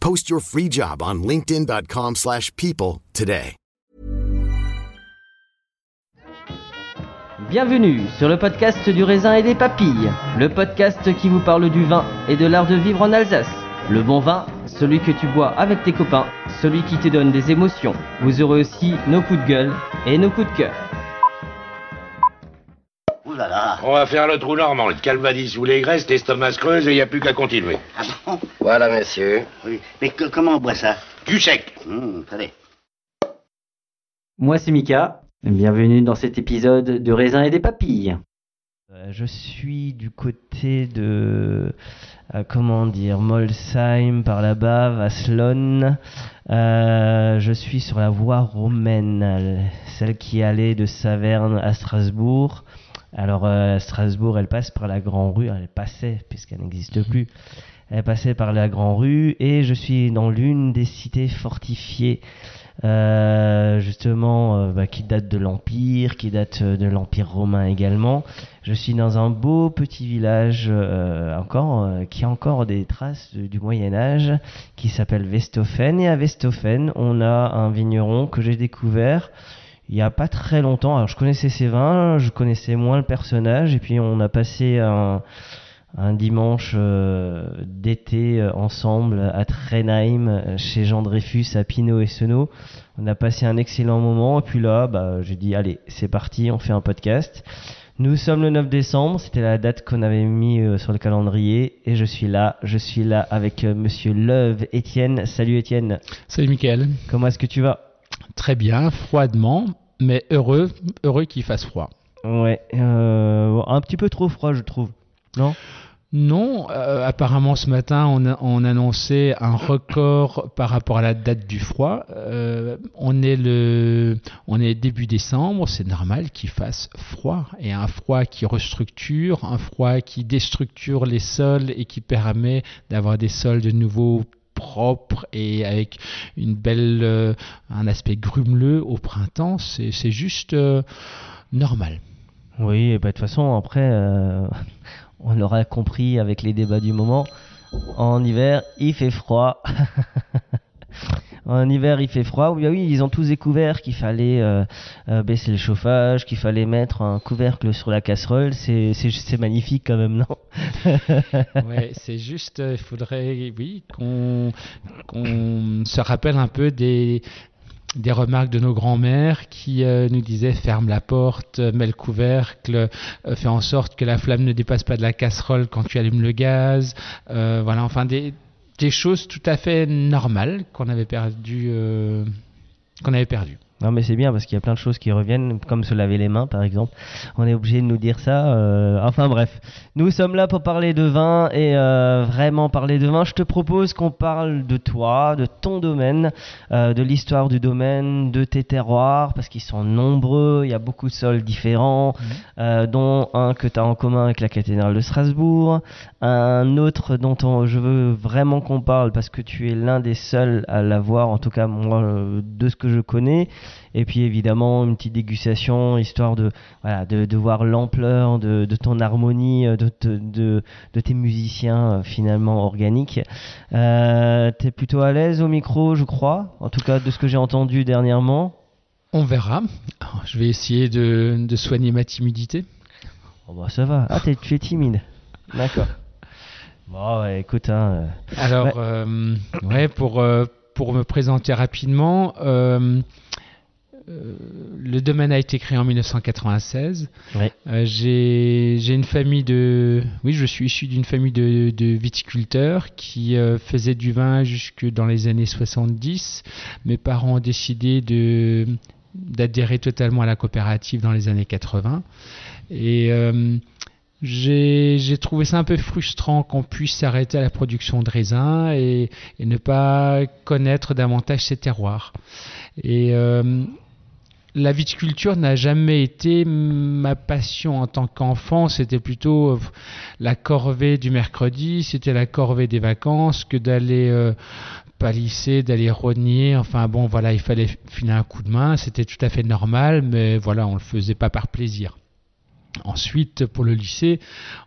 Post your free job on linkedin.com/people slash people today. Bienvenue sur le podcast du raisin et des papilles, le podcast qui vous parle du vin et de l'art de vivre en Alsace. Le bon vin, celui que tu bois avec tes copains, celui qui te donne des émotions. Vous aurez aussi nos coups de gueule et nos coups de cœur. Ouh là là. On va faire le trou normand, le calvadis ou les graisses, l'estomac se creuse et il n'y a plus qu'à continuer. Ah bon Voilà, monsieur. Oui. Mais que- comment on boit ça Du sec Hum, Attendez. Moi c'est Mika, bienvenue dans cet épisode de raisin et des papilles. Euh, Je suis du côté de, euh, comment dire, Molsheim par là-bas, Vaslon. Euh, je suis sur la voie romaine, celle qui allait de Saverne à Strasbourg. Alors euh, Strasbourg, elle passe par la Grand Rue, elle passait puisqu'elle n'existe plus. Elle passait par la Grand Rue et je suis dans l'une des cités fortifiées euh, justement euh, bah, qui date de l'Empire, qui date de l'Empire romain également. Je suis dans un beau petit village encore qui a encore des traces du Moyen Âge, qui s'appelle Westhofen. Et à Westhofen, on a un vigneron que j'ai découvert il y a pas très longtemps. Alors je connaissais ses vins, je connaissais moins le personnage, et puis on a passé un un dimanche euh, d'été euh, ensemble à Trenheim euh, chez Jean Dreyfus à Pinot et Senot. On a passé un excellent moment et puis là bah, j'ai dit allez c'est parti on fait un podcast. Nous sommes le 9 décembre, c'était la date qu'on avait mis euh, sur le calendrier et je suis là, je suis là avec euh, monsieur Love Étienne. Salut Étienne, Salut Mickaël. comment est-ce que tu vas? Très bien, froidement, mais heureux, heureux qu'il fasse froid. Ouais, euh, un petit peu trop froid je trouve. Non? Non, euh, apparemment ce matin on, a, on annonçait un record par rapport à la date du froid. Euh, on est le, on est début décembre, c'est normal qu'il fasse froid et un froid qui restructure, un froid qui déstructure les sols et qui permet d'avoir des sols de nouveau propres et avec une belle, euh, un aspect grumeleux au printemps. C'est juste euh, normal. Oui, et bah, de toute façon, après, euh, on l'aura compris avec les débats du moment. En hiver, il fait froid. en hiver, il fait froid. Oui, oui, ils ont tous découvert qu'il fallait euh, euh, baisser le chauffage, qu'il fallait mettre un couvercle sur la casserole. C'est magnifique quand même, non? Ouais, c'est juste, euh, il faudrait, oui, qu'on se rappelle un peu des, remarques de nos grands-mères qui nous disaient ferme la porte, mets le couvercle, fais en sorte que la flamme ne dépasse pas de la casserole quand tu allumes le gaz. voilà, enfin des, des choses tout à fait normales qu'on avait perdu, euh, qu'on avait perdu. Non mais c'est bien parce qu'il y a plein de choses qui reviennent, comme se laver les mains par exemple. On est obligé de nous dire ça. euh, Enfin bref, nous sommes là pour parler de vin et euh, vraiment parler de vin. Je te propose qu'on parle de toi, de ton domaine, euh, de l'histoire du domaine, de tes terroirs, parce qu'ils sont nombreux. Il y a beaucoup de sols différents, euh, dont un que tu as en commun avec la cathédrale de Strasbourg, un autre dont on- je veux vraiment qu'on parle parce que tu es l'un des seuls à l'avoir, en tout cas moi de ce que je connais. Et puis évidemment une petite dégustation histoire de voilà de, de voir l'ampleur de, de ton harmonie, euh, de, te- de, de tes musiciens euh, finalement organiques. Euh, T'es plutôt à l'aise au micro, je crois. En tout cas de ce que j'ai entendu dernièrement. On verra. Je vais essayer de, de soigner ma timidité. Oh bah ça va. Ah t'es- tu es timide. D'accord. Bon ouais, écoute hein. euh, Alors, Ouais. euh, ouais, pour, euh, pour me présenter rapidement, le domaine a été créé en 1996. Ouais. Euh, J'ai une famille de... Oui, je suis issu d'une famille de, de viticulteurs qui euh, faisaient du vin jusque dans les années 70. Mes parents ont décidé de d'adhérer totalement à la coopérative dans les années 80. Et euh, j'ai j'ai trouvé ça un peu frustrant qu'on puisse s'arrêter à la production de raisins et, et ne pas connaître davantage ces terroirs. Et euh, la viticulture n'a jamais été ma passion en tant qu'enfant, c'était plutôt euh, la corvée du mercredi, c'était la corvée des vacances que d'aller euh, palisser, d'aller rogner, enfin bon voilà, il fallait filer un coup de main, c'était tout à fait normal, mais voilà, on le faisait pas par plaisir. Ensuite, pour le lycée,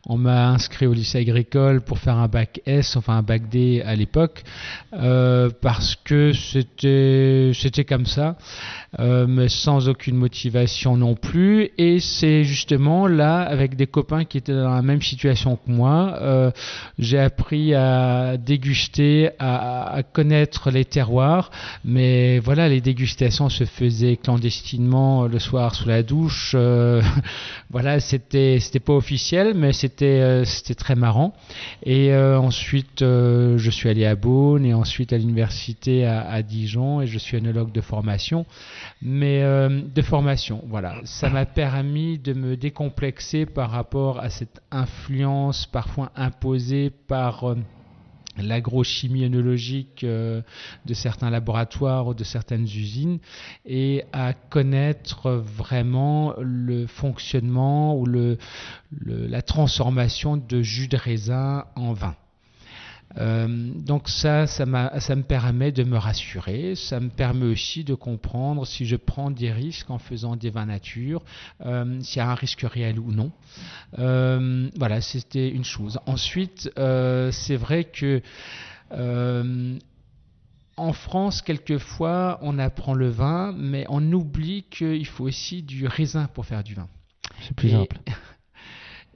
on m'a inscrit au lycée agricole pour faire un bac S, enfin un bac D à l'époque, euh, parce que c'était comme ça, euh, mais sans aucune motivation non plus. Et c'est justement là, avec des copains qui étaient dans la même situation que moi, euh, j'ai appris à déguster, à, à connaître les terroirs. Mais voilà, les dégustations se faisaient clandestinement le soir sous la douche. voilà, c'était c'était pas officiel, mais c'était euh, c'était très marrant. Et euh, ensuite, euh, je suis allé à Beaune et ensuite à l'université à, Dijon et je suis œnologue de formation. Mais de formation, voilà, ça m'a permis de me décomplexer par rapport à cette influence parfois imposée par l'agrochimie œnologique euh, de certains laboratoires ou de certaines usines et à connaître vraiment le fonctionnement ou la transformation de jus de raisin en vin. Euh, donc ça, ça, me permet de me rassurer, ça me permet aussi de comprendre si je prends des risques en faisant des vins nature, euh, s'il y a un risque réel ou non. Euh, voilà, c'était une chose. Ensuite, c'est vrai que en France, quelquefois, on apprend le vin, mais on oublie qu'il faut aussi du raisin pour faire du vin. C'est plus Et- simple.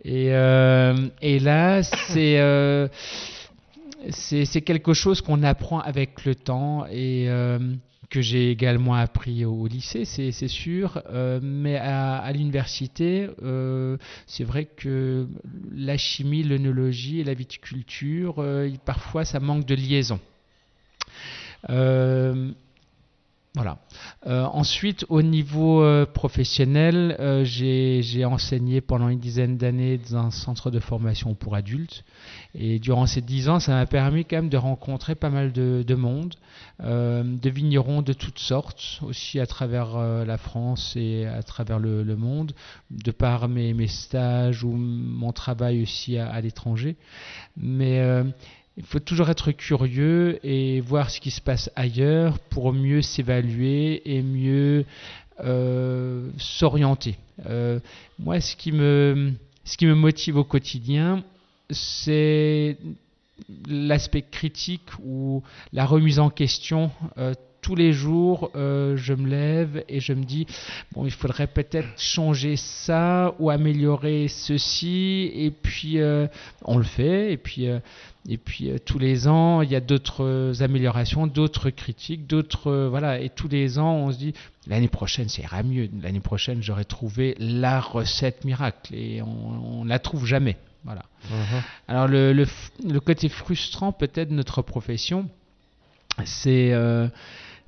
Et, et là, c'est c'est quelque chose qu'on apprend avec le temps et euh, que j'ai également appris au, lycée, c'est sûr. Euh, mais à, l'université, euh, c'est vrai que la chimie, l'œnologie et la viticulture, parfois, ça manque de liaison. Voilà. Euh, ensuite, au niveau euh, professionnel, euh, j'ai enseigné pendant une dizaine d'années dans un centre de formation pour adultes. Et durant ces dix ans, ça m'a permis quand même de rencontrer pas mal de, de monde, de vignerons de toutes sortes, aussi à travers la France et à travers le, monde, de par mes, stages ou mon travail aussi à, à l'étranger. Mais il faut toujours être curieux et voir ce qui se passe ailleurs pour mieux s'évaluer et mieux euh, s'orienter. Euh, moi, ce qui, me, ce qui me motive au quotidien, c'est l'aspect critique ou la remise en question. Euh, tous les jours, euh, je me lève et je me dis, bon, il faudrait peut-être changer ça ou améliorer ceci. Et puis, euh, on le fait. Et puis, euh, et puis tous les ans, il y a d'autres améliorations, d'autres critiques, d'autres voilà. Et tous les ans, on se dit l'année prochaine, ça ira mieux. L'année prochaine, j'aurai trouvé la recette miracle et on, on la trouve jamais. Voilà. Alors le, le, côté frustrant peut-être de notre profession, c'est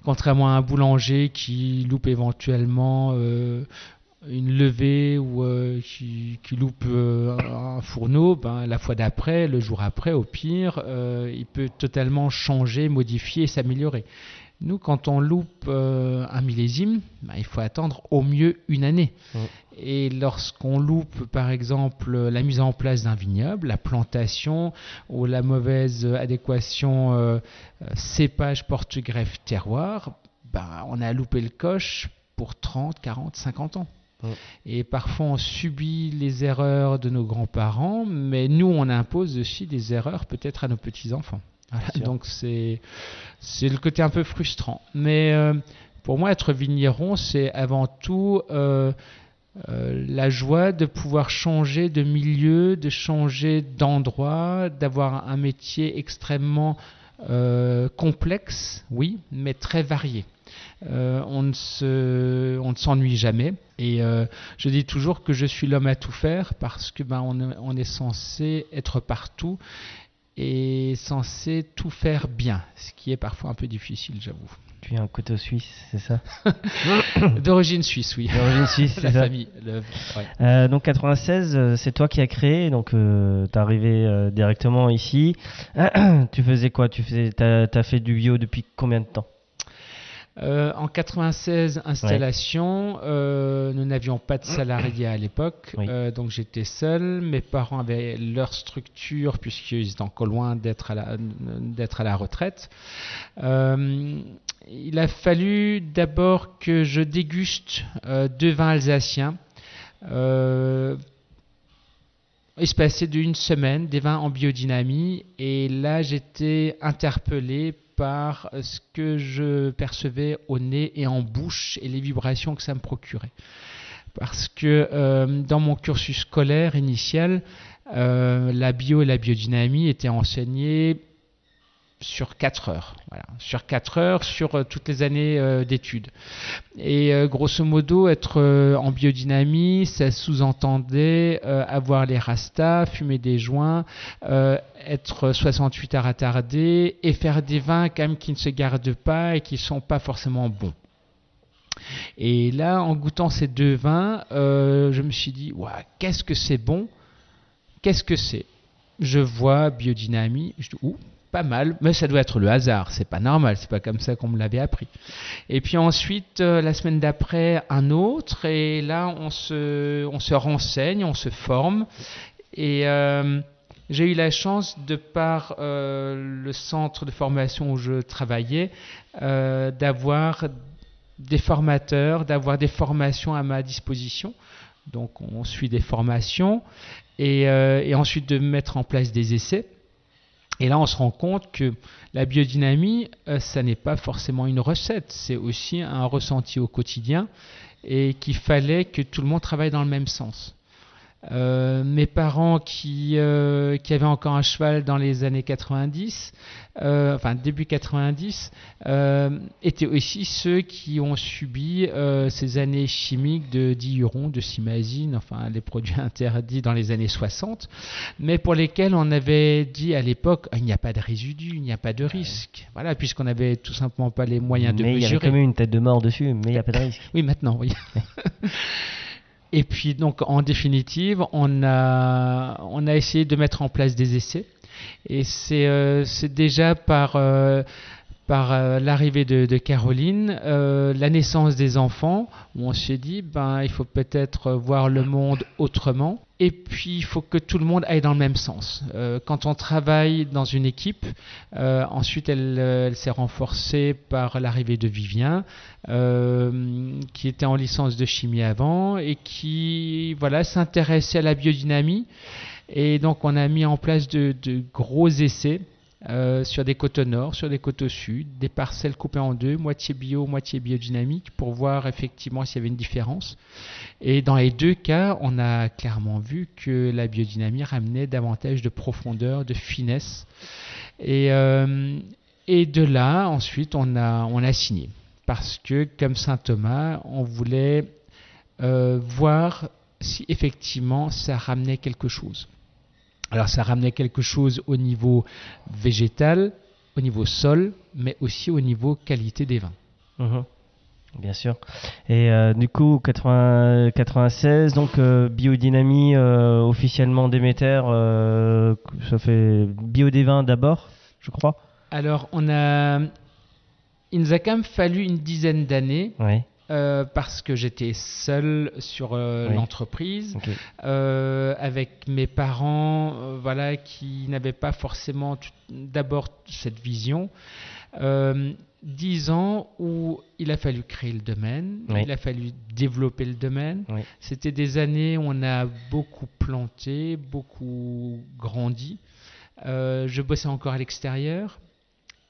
contrairement à un boulanger qui loupe éventuellement une levée ou qui, loupe un fourneau, ben, la fois d'après, le jour après, au pire, il peut totalement changer, modifier, s'améliorer. Nous, quand on loupe euh, un millésime, bah, il faut attendre au mieux une année. Et lorsqu'on loupe, par exemple, la mise en place d'un vignoble, la plantation ou la mauvaise adéquation euh, cépage, porte-greffe, terroir, bah, on a loupé le coche pour 30, 40, 50 ans. Et parfois on subit les erreurs de nos grands-parents, mais nous on impose aussi des erreurs peut-être à nos petits-enfants donc c'est le côté un peu frustrant. Mais euh, pour moi, être vigneron, c'est avant tout euh, euh, la joie de pouvoir changer de milieu, de changer d'endroit, d'avoir un métier extrêmement complexe, oui, mais très varié. on ne se, on ne s'ennuie jamais. Et je dis toujours que je suis l'homme à tout faire parce que ben, on, on, est censé être partout est censé tout faire bien, ce qui est parfois un peu difficile, j'avoue. Tu es un couteau suisse, c'est ça D'origine suisse, oui. D'origine suisse, c'est ça. famille. Euh, donc 96, euh, c'est toi qui as créé, donc euh, tu es arrivé directement ici. tu faisais quoi? Tu faisais, as fait du bio depuis combien de temps? Euh, en 96, installation, euh, nous n'avions pas de salariés à l'époque, euh, donc j'étais seul. Mes parents avaient leur structure puisqu'ils étaient encore loin d'être à, la, d'être à la retraite. il a fallu d'abord que je déguste deux vins alsaciens. Il se passait d'une semaine des vins en biodynamie et là j'étais interpellé par ce que je percevais au nez et en bouche et les vibrations que ça me procurait. Parce que euh, dans mon cursus scolaire initial, euh, la bio et la biodynamie étaient enseignées sur 4 heures. Sur 4 heures, sur euh, toutes les années euh, d'études. Et euh, grosso modo, être en biodynamie, ça sous-entendait avoir les rastas, fumer des joints, être 68 heures attardé et faire des vins quand même qui ne se gardent pas et qui ne sont pas forcément bons. Et là, en goûtant ces deux vins, je me suis dit, qu'est-ce que c'est bon? Qu'est-ce que c'est? Je vois biodynamie, je dis, ouh, pas mal, mais ça doit être le hasard, c'est pas normal, c'est pas comme ça qu'on me l'avait appris. Et puis ensuite, euh, la semaine d'après, un autre, et là on se, on se renseigne, on se forme, et euh, j'ai eu la chance, de par euh, le centre de formation où je travaillais, d'avoir des formateurs, d'avoir des formations à ma disposition. Donc on suit des formations et, et ensuite de mettre en place des essais. Et là, on se rend compte que la biodynamie, euh, ça n'est pas forcément une recette, c'est aussi un ressenti au quotidien et qu'il fallait que tout le monde travaille dans le même sens. Euh, mes parents qui, euh, qui avaient encore un cheval dans les années 90, euh, enfin début 90, étaient aussi ceux qui ont subi ces années chimiques de diuron, de simazine, enfin les produits interdits dans les années 60, mais pour lesquels on avait dit à l'époque il n'y a pas de résidus, il n'y a pas de risque. Voilà, puisqu'on n'avait tout simplement pas les moyens de mesurer. Mais il y avait quand même une tête de mort dessus, mais il n'y a pas de risque. oui, maintenant, oui. Et puis donc en définitive, on a, on a essayé de mettre en place des essais. Et c'est euh, déjà par, euh, par euh, l'arrivée de, Caroline, la naissance des enfants, où on s'est dit, ben, il faut peut-être voir le monde autrement. Et puis, il faut que tout le monde aille dans le même sens. Euh, quand on travaille dans une équipe, euh, ensuite, elle, s'est renforcée par l'arrivée de Vivien, euh, qui était en licence de chimie avant et qui, voilà, s'intéressait à la biodynamie. Et donc, on a mis en place de gros essais euh, sur des côtes nord, sur des côtes sud, des parcelles coupées en deux, moitié bio, moitié biodynamique, pour voir effectivement s'il y avait une différence. Et dans les deux cas, on a clairement vu que la biodynamie ramenait davantage de profondeur, de finesse. Et, euh, de là, ensuite, on a, on a signé. Parce que, comme saint Thomas, on voulait euh, voir si effectivement ça ramenait quelque chose. Alors ça ramenait quelque chose au niveau végétal, au niveau sol, mais aussi au niveau qualité des vins. Mhm. Bien sûr. Et euh, du coup, 80, 96, donc euh, biodynamie euh, officiellement Déméter, ça fait bio des vins d'abord, je crois. Alors, on a. Il nous a quand même fallu une dizaine d'années. Oui. Euh, parce que j'étais seul sur euh, Oui. l'entreprise, euh, avec mes parents, voilà, qui n'avaient pas forcément d'abord cette vision. Dix ans où il a fallu créer le domaine, Oui. il a fallu développer le domaine. Oui. C'était des années où on a beaucoup planté, beaucoup grandi. Je bossais encore à l'extérieur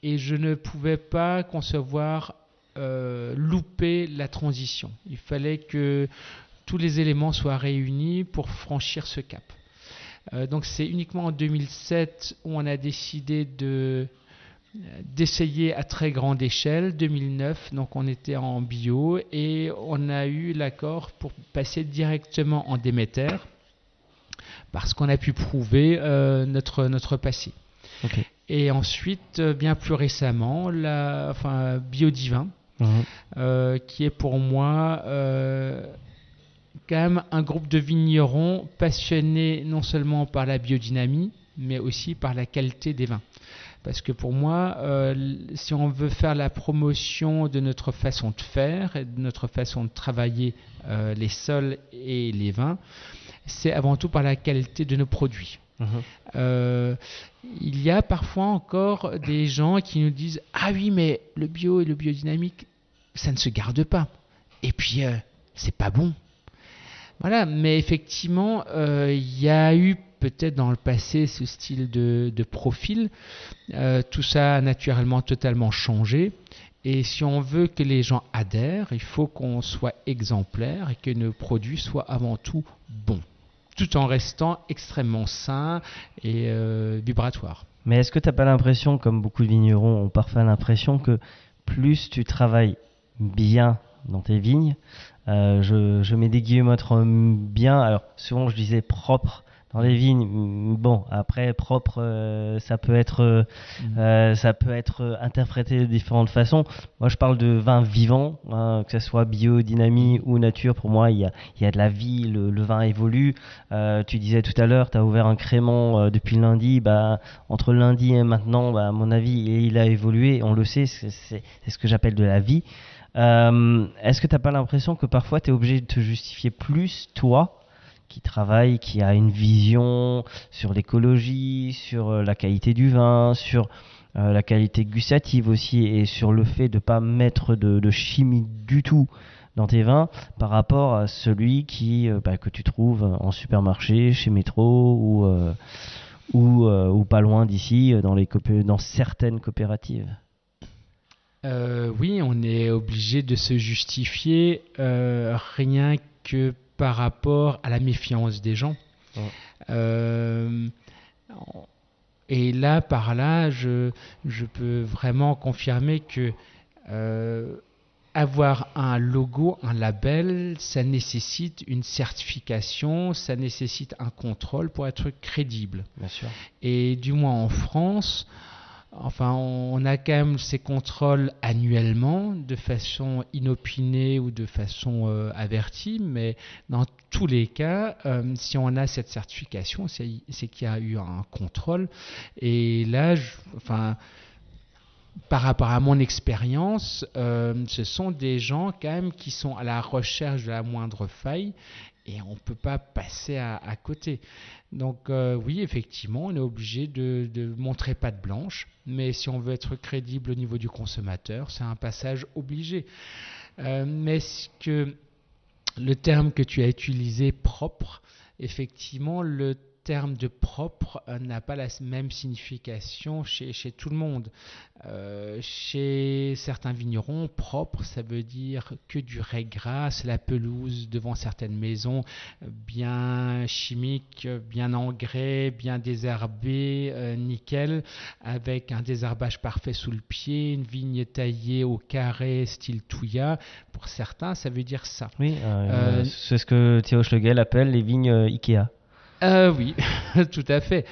et je ne pouvais pas concevoir euh, louper la transition. Il fallait que tous les éléments soient réunis pour franchir ce cap. Euh, donc c'est uniquement en 2007 où on a décidé de d'essayer à très grande échelle. 2009, donc on était en bio et on a eu l'accord pour passer directement en Déméter parce qu'on a pu prouver euh, notre, notre passé. Et ensuite, bien plus récemment, la, enfin, Biodivin, Euh, qui est pour moi euh, quand même un groupe de vignerons passionnés non seulement par la biodynamie, mais aussi par la qualité des vins. Parce que pour moi, euh, si on veut faire la promotion de notre façon de faire de notre façon de travailler les sols et les vins, c'est avant tout par la qualité de nos produits. Euh, il y a parfois encore des gens qui nous disent Ah oui, mais le bio et le biodynamique, ça ne se garde pas. Et puis, euh, c'est pas bon. Voilà, mais effectivement, euh, il y a eu peut-être dans le passé ce style de, profil. Tout ça a naturellement totalement changé. Et si on veut que les gens adhèrent, il faut qu'on soit exemplaire et que nos produits soient avant tout bons tout en restant extrêmement sain et euh, vibratoire. Mais est-ce que tu n'as pas l'impression, comme beaucoup de vignerons ont parfois l'impression, que plus tu travailles bien dans tes vignes, euh, je, je mets des guillemets bien, alors souvent je disais propre dans les vignes, mm, bon après propre euh, ça peut être euh, euh, ça peut être interprété de différentes façons. Moi je parle de vin vivant, hein, que ce soit biodynamie ou nature, pour moi il y a, il y a de la vie, le, le vin évolue. Euh, tu disais tout à l'heure, tu as ouvert un crément depuis lundi, bah, entre lundi et maintenant, bah, à mon avis, il, il a évolué, on le sait, c'est ce que j'appelle de la vie. Est-ce que tu n'as pas l'impression que parfois tu es obligé de te justifier plus, toi, qui travaille, qui a une vision sur l'écologie, sur euh, la qualité du vin, sur euh, la qualité gustative aussi, et sur le fait de ne pas mettre de, chimie du tout dans tes vins par rapport à celui qui euh, bah, que tu trouves en supermarché, chez Métro ou ou, pas loin d'ici dans dans certaines coopératives. Oui, on est obligé de se justifier rien que par rapport à la méfiance des gens. Euh, et là, par là, je, je peux vraiment confirmer que euh, avoir un logo, un label, ça nécessite une certification, ça nécessite un contrôle pour être crédible. Bien sûr. Et du moins en France, enfin, on a quand même ces contrôles annuellement, de façon inopinée ou de façon euh, avertie, mais dans tous les cas, euh, si on a cette certification, c'est qu'il y a eu un contrôle. Et là, enfin, par rapport à mon expérience, euh, ce sont des gens quand même qui sont à la recherche de la moindre faille et on ne peut pas passer à, côté. Donc euh, oui, effectivement, on est obligé de, de montrer patte blanche, mais si on veut être crédible au niveau du consommateur, c'est un passage obligé. Euh, mais ce que le terme que tu as utilisé, propre, effectivement, le terme de propre euh, n'a pas la même signification chez, chez tout le monde. Euh, chez certains vignerons, propre, ça veut dire que du raie grasse, la pelouse devant certaines maisons, euh, bien chimique, bien engrais, bien désherbé, euh, nickel, avec un désherbage parfait sous le pied, une vigne taillée au carré style Touya. Pour certains, ça veut dire ça. Oui, c'est ce que Théo Schlegel appelle les vignes Ikea. Euh, oui, tout à fait.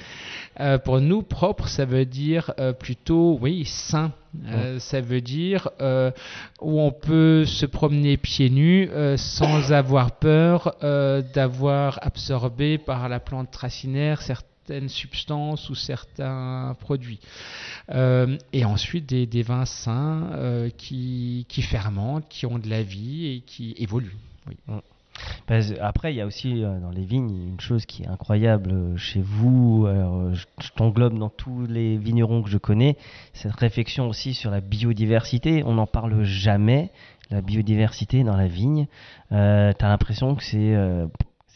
Euh, pour nous, propre, ça veut dire euh, plutôt, oui, sain, ça veut dire où on peut se promener pieds nus sans avoir peur d'avoir absorbé par la plante racinaire certaines substances ou certains produits. et ensuite des, des vins sains qui, qui, fermentent, qui ont de la vie et qui évoluent. Oui. Après, il y a aussi euh, dans les vignes une chose qui est incroyable euh, chez vous. Euh, je, t'englobe dans tous les vignerons que je connais. Cette réflexion aussi sur la biodiversité. On n'en parle jamais. La biodiversité dans la vigne. tu as l'impression que c'est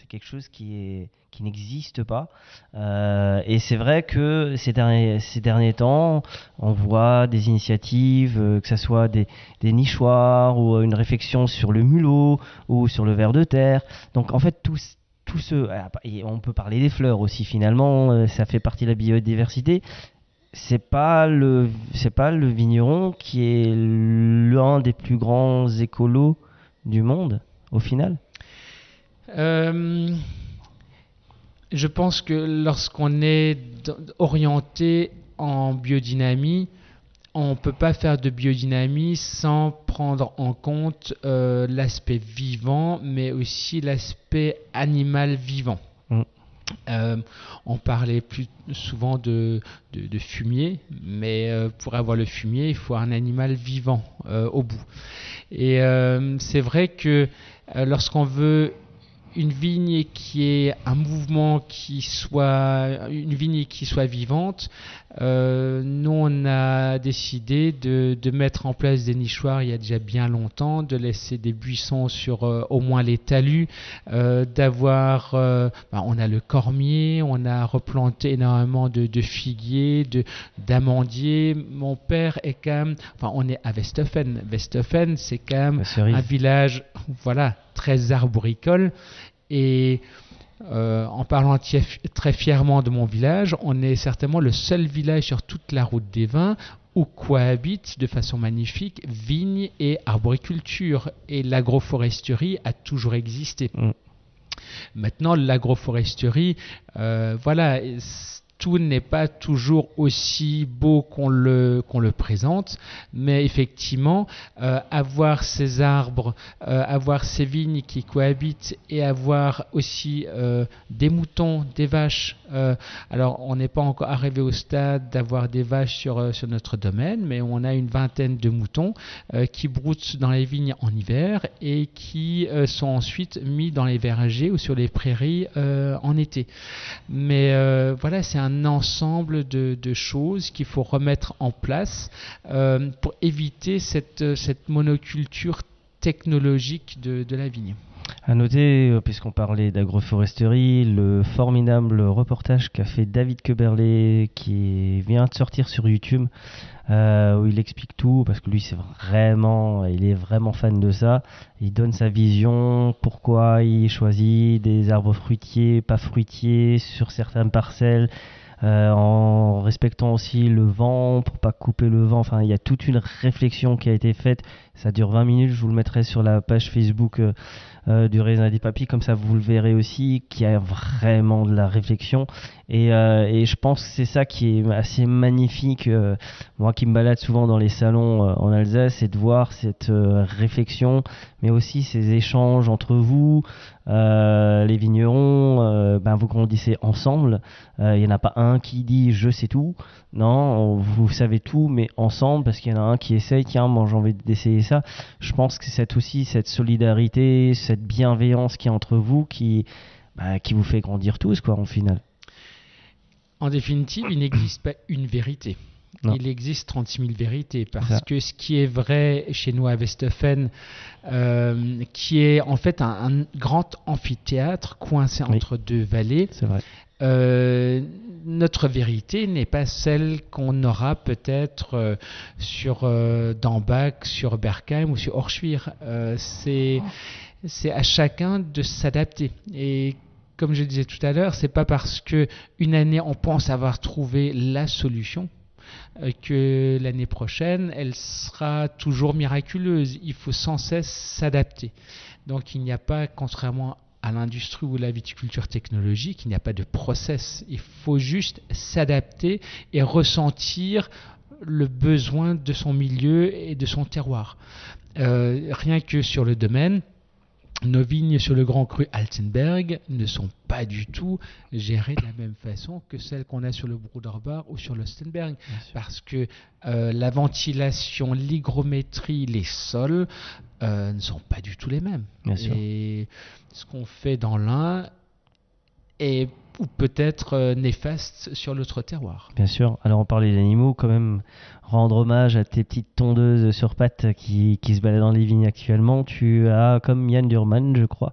quelque chose qui n'existe pas. Euh, et c'est vrai que ces derniers, temps, on voit des initiatives, euh, que ce soit des, nichoirs ou une réflexion sur le mulot ou sur le ver de terre. Donc en fait, tout, tout ce, ah, on peut parler des fleurs aussi finalement, euh, ça fait partie de la biodiversité. C'est pas le, c'est pas le vigneron qui est l'un des plus grands écolos du monde au final. Euh, je pense que lorsqu'on est orienté en biodynamie, on ne peut pas faire de biodynamie sans prendre en compte euh, l'aspect vivant, mais aussi l'aspect animal vivant. Mm. Euh, on parlait plus souvent de, fumier, mais euh, pour avoir le fumier, il faut un animal vivant au bout. Et c'est vrai que lorsqu'on veut une vigne qui est un mouvement qui soit une vigne qui soit vivante. Euh, nous, on a décidé de, de, mettre en place des nichoirs il y a déjà bien longtemps, de laisser des buissons sur euh, au moins les talus, euh, d'avoir. Bah, on a le cormier, on a replanté énormément de, de figuiers, de d'amandiers. Mon père est quand même. Enfin, on est à Westhofen. Westhofen, c'est quand même un village, voilà, très arboricole. Et euh, en parlant très fièrement de mon village, on est certainement le seul village sur toute la route des vins où cohabitent de façon magnifique vignes et arboriculture. Et l'agroforesterie a toujours existé. Mm. Maintenant, l'agroforesterie, euh, voilà tout n'est pas toujours aussi beau qu'on le, présente, mais effectivement, euh, avoir ces arbres, euh, avoir ces vignes qui cohabitent et avoir aussi euh, des moutons, des vaches. alors, on n'est pas encore arrivé au stade d'avoir des vaches sur, sur notre domaine, mais on a une vingtaine de moutons qui broutent dans les vignes en hiver et qui sont ensuite mis dans les vergers ou sur les prairies en été. Mais voilà, c'est un un ensemble de, choses qu'il faut remettre en place euh, pour éviter cette, cette monoculture technologique de, la vigne. À noter, euh, puisqu'on parlait d'agroforesterie, le formidable reportage qu'a fait David Keberlé, qui vient de sortir sur YouTube, euh, où il explique tout, parce que lui, c'est vraiment, il est vraiment fan de ça. Il donne sa vision, pourquoi il choisit des arbres fruitiers, pas fruitiers, sur certaines parcelles. Euh, en respectant aussi le vent pour pas couper le vent. Enfin, il y a toute une réflexion qui a été faite. Ça dure 20 minutes. Je vous le mettrai sur la page Facebook euh, euh, du raisin des papilles, comme ça vous le verrez aussi, qui a vraiment de la réflexion. Et, euh, et je pense que c'est ça qui est assez magnifique, moi qui me balade souvent dans les salons en Alsace, c'est de voir cette réflexion, mais aussi ces échanges entre vous, les vignerons, ben vous grandissez ensemble. Il n'y en a pas un qui dit je sais tout. Non, vous savez tout, mais ensemble, parce qu'il y en a un qui essaye, tiens, moi j'ai envie d'essayer ça. Je pense que c'est aussi cette solidarité, cette bienveillance qui est entre vous qui, bah, qui vous fait grandir tous, quoi, en final. En définitive, il n'existe pas une vérité. Il existe 36 000 vérités parce que ce qui est vrai chez nous à Westhofen, euh, qui est en fait un, grand amphithéâtre coincé entre deux vallées, euh, notre vérité n'est pas celle qu'on aura peut-être euh, sur euh, Dambach, sur Berkheim ou sur Orschwir. c'est c'est à chacun de s'adapter. Et comme je disais tout à l'heure, c'est pas parce que une année on pense avoir trouvé la solution euh, que l'année prochaine elle sera toujours miraculeuse. Il faut sans cesse s'adapter. Donc il n'y a pas, contrairement à l'industrie ou la viticulture technologique, il n'y a pas de process. Il faut juste s'adapter et ressentir le besoin de son milieu et de son terroir. Euh, rien que sur le domaine, nos vignes sur le Grand Cru Altenberg ne sont pas du tout gérées de la même façon que celles qu'on a sur le Bruderbar ou sur l'Ostenberg. Parce que euh, la ventilation, l'hygrométrie, les sols euh, ne sont pas du tout les mêmes. Et ce qu'on fait dans l'un est ou peut-être euh, néfaste sur l'autre terroir. Bien sûr. Alors on parlait des animaux, quand même rendre hommage à tes petites tondeuses sur pattes qui, qui se baladent dans les vignes actuellement. Tu as, comme Yann Durman, je crois,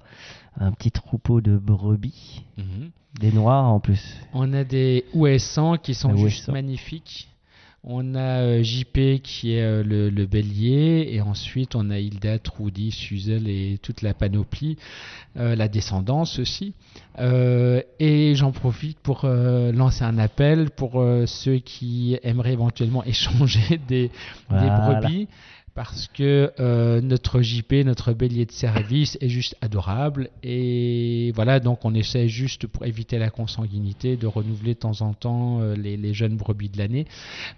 un petit troupeau de brebis, mhm. des noirs en plus. On a des ouessants qui sont juste magnifiques. On a euh, JP qui est euh, le, bélier et ensuite on a Hilda, Trudy, Suzel et toute la panoplie, euh, la descendance aussi. et j'en profite pour lancer un appel pour ceux qui aimeraient éventuellement échanger des, des brebis parce que euh, notre JP, notre bélier de service est juste adorable. Et voilà, donc on essaie juste pour éviter la consanguinité de renouveler de temps en temps euh, les, jeunes brebis de l'année.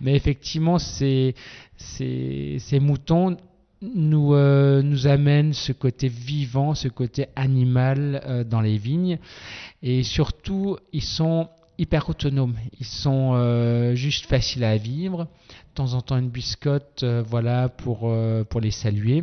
Mais effectivement, ces, moutons nous, euh, nous amènent ce côté vivant, ce côté animal dans les vignes. Et surtout, ils sont hyper autonomes. Ils sont juste faciles à vivre. Temps en temps, une biscotte, euh, voilà, pour, euh, pour les saluer.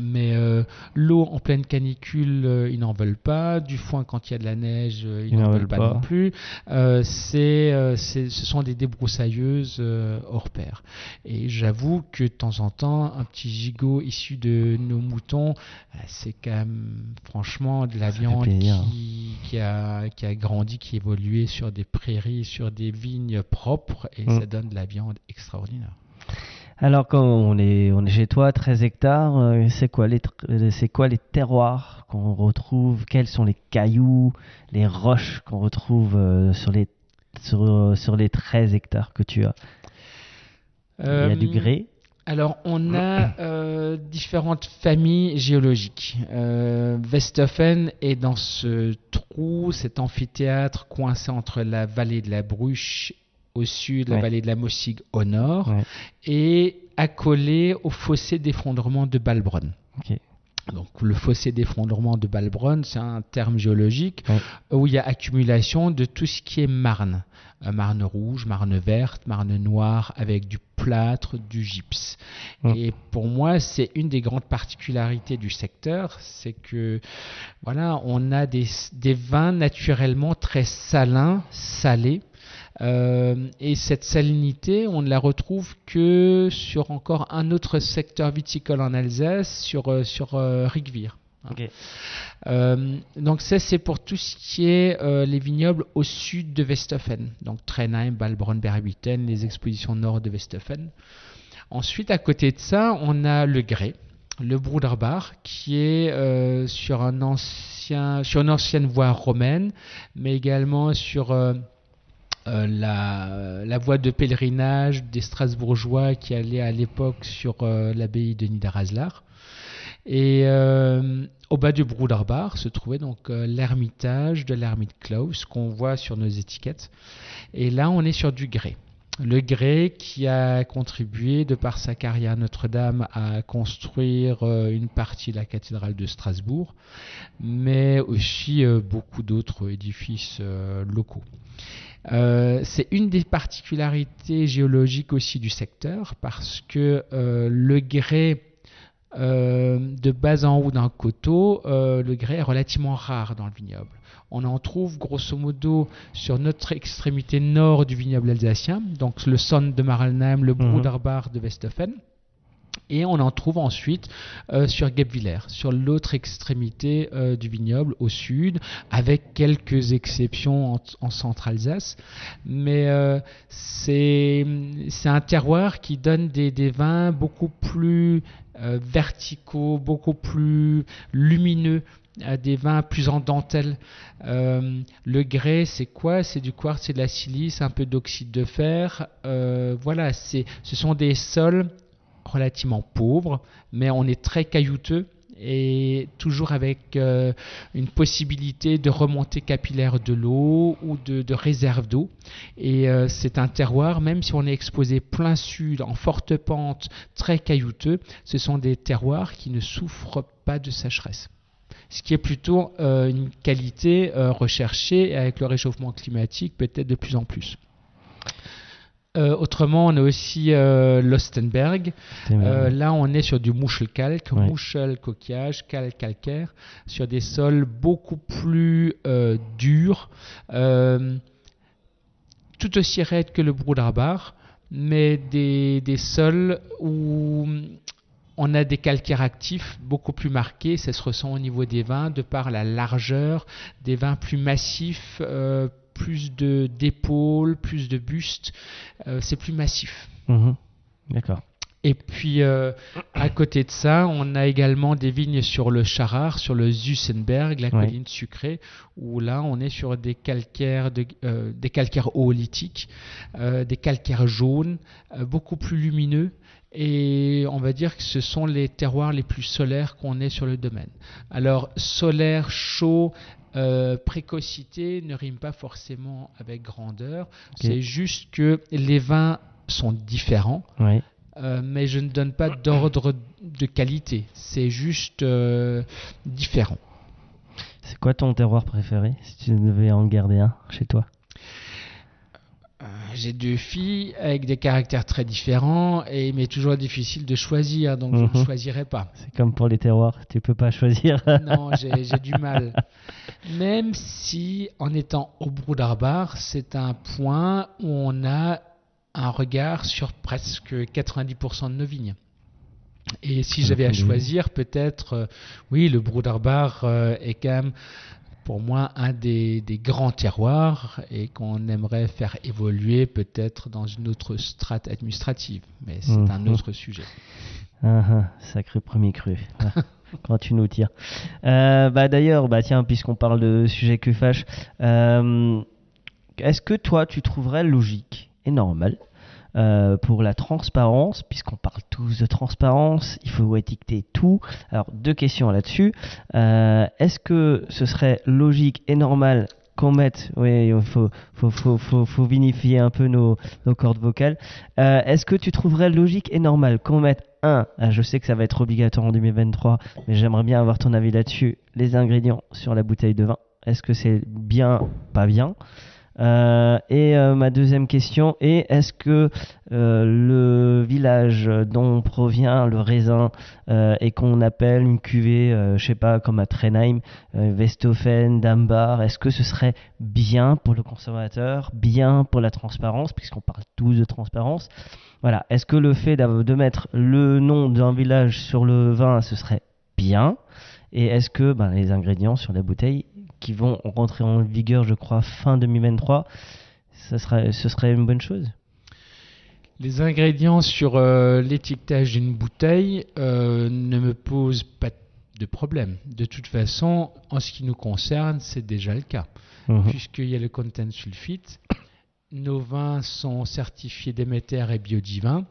Mais euh, l'eau en pleine canicule, euh, ils n'en veulent pas. Du foin quand il y a de la neige, euh, ils, n'en veulent pas, non plus. c'est, ce sont des débroussailleuses hors pair. Et j'avoue que de temps en temps, un petit gigot issu de nos moutons, c'est quand même franchement de la viande qui, qui, a, qui a grandi, qui évolué sur des prairies, sur des vignes propres, et mm. ça donne de la viande extraordinaire. Alors, quand on est, on est chez toi, 13 hectares, euh, c'est quoi, les, c'est quoi les terroirs qu'on retrouve? Quels sont les cailloux, les roches qu'on retrouve euh, sur, les, sur, sur, les 13 hectares que tu as? Il y a du euh, grès. alors, on a différentes familles géologiques. Euh, Westhofen est dans ce trou, cet amphithéâtre coincé entre la vallée de la Bruche au sud, la vallée de la Mossig au nord, et accolé au fossé d'effondrement de Balbronn. Donc le fossé d'effondrement de Balbronn, c'est un terme géologique où il y a accumulation de tout ce qui est marne. Euh, marne rouge, marne verte, marne noire, avec du plâtre, du gypse. Et pour moi, c'est une des grandes particularités du secteur, c'est que voilà, on a des, des vins naturellement très salins, salés, euh, et cette salinité, on ne la retrouve que sur encore un autre secteur viticole en Alsace, sur, euh, sur euh, hein. donc ça c'est pour tout ce qui est les vignobles au sud de Westhofen, donc Trenheim, Balbronn, les expositions nord de Westhofen. Ensuite à côté de ça on a le grès, le Bruderbar qui est sur, un ancien, sur une ancienne voie romaine, mais également sur euh, la, voie de pèlerinage des Strasbourgeois qui allait à l'époque sur euh, l'abbaye de Niederaslar. Et euh, au bas du Bruderbar se trouvait donc l'ermitage de l'ermite Klaus qu'on voit sur nos étiquettes. Et là, on est sur du grès. Le grès qui a contribué, de par sa carrière Notre-Dame, à construire une partie de la cathédrale de Strasbourg, mais aussi beaucoup d'autres édifices locaux. Euh, c'est une des particularités géologiques aussi du secteur parce que euh, le grès euh, de bas en haut d'un coteau, le grès est relativement rare dans le vignoble. On en trouve grosso modo sur notre extrémité nord du vignoble alsacien, donc le Son de Maralnheim, le mhm. Bruderbar de Westhofen. Et on en trouve ensuite euh, sur Guebwiller, sur l'autre extrémité euh, du vignoble au sud, avec quelques exceptions en, centre-Alsace. Mais euh, c'est un terroir qui donne des, vins beaucoup plus verticaux, beaucoup plus lumineux des vins plus en dentelle. le grès, c'est quoi? C'est du quartz et de la silice, un peu d'oxyde de fer. voilà, ce sont des sols relativement pauvre, mais on est très caillouteux. et toujours avec euh, une possibilité de remontée capillaire de l'eau ou de, réserve d'eau. Et euh, c'est un terroir, même si on est exposé plein sud, en forte pente, très caillouteux, ce sont des terroirs qui ne souffrent pas de sécheresse ce qui est plutôt euh, une qualité recherchée avec le réchauffement climatique peut-être de plus en plus. Euh, autrement, on a aussi euh, l'Ostenberg. Euh, là, on est sur du mouchelkalk, Ouais. mouchel coquillage, calque calcaire, sur des sols beaucoup plus euh, durs, tout aussi raides que le broudarbar, mais des, des sols où on a des calcaires actifs beaucoup plus marqués. Ça se ressent au niveau des vins de par la largeur, des vins plus massifs, plus de d'épaules, plus de bustes. Euh, c'est plus massif. Mhm. D'accord. Et puis, euh, à côté de ça, on a également des vignes sur le Charard, sur le Zussenberg, la Ouais. colline sucrée, où là, on est sur des calcaires, de- euh, des calcaires oolithiques, euh, des calcaires jaunes, beaucoup plus lumineux. Et on va dire que ce sont les terroirs les plus solaires qu'on ait sur le domaine. Alors, solaire, chaud, euh, précocité ne rime pas forcément avec grandeur. C'est juste que les vins sont différents. Euh, mais je ne donne pas d'ordre de qualité. C'est juste euh, différent. C'est quoi ton terroir préféré si tu devais en garder un chez toi? J'ai deux filles avec des caractères très différents et il m'est toujours difficile de choisir, donc je Mhm. ne choisirai pas. C'est comme pour les terroirs, tu peux pas choisir. Non, j'ai du mal. Même si, en étant au Broudarbar, c'est un point où on a un regard sur presque 90% de nos vignes. Et si j'avais à choisir, peut-être, euh, oui, le Broudarbar euh, est quand même, pour moi, un des, des grands terroirs et qu'on aimerait faire évoluer peut-être dans une autre strate administrative. Mais c'est un Mhm. autre sujet. Ah, ah, sacré premier cru. Ah, Quand tu nous tires. Euh, bah d'ailleurs, bah tiens, puisqu'on parle de sujet que fâche, euh, est-ce que toi tu trouverais logique et normal euh, pour la transparence, puisqu'on parle tous de transparence, il faut étiqueter tout. Alors deux questions là-dessus. Euh, est-ce que ce serait logique et normal qu'on mette, oui, il faut, faut, faut, faut, vinifier un peu nos, nos cordes vocales. Euh, Est-ce que tu trouverais logique et normal qu'on mette un, ah, je sais que ça va être obligatoire en 2023, mais j'aimerais bien avoir ton avis là-dessus, les ingrédients sur la bouteille de vin. Est-ce que c'est bien, pas bien? Euh, Et euh, ma deuxième question est est-ce que euh, le village dont provient le raisin et qu'on appelle une cuvée, euh, je sais pas, comme à Trenheim, Westhofen, Dambar, est-ce que ce serait bien pour le consommateur, bien pour la transparence, puisqu'on parle tous de transparence? Voilà, est-ce que le fait de mettre le nom d'un village sur le vin, ce serait bien? Et est-ce que ben, les ingrédients sur la bouteille, qui vont rentrer en vigueur, je crois, fin 2023, ce serait, ce serait une bonne chose? Les ingrédients sur euh, l'étiquetage d'une bouteille euh, ne me posent pas de problème. De toute façon, en ce qui nous concerne, c'est déjà le cas, Mhm. puisqu'il y a le content sulfite. Nos vins sont certifiés Déméter et Biodivin,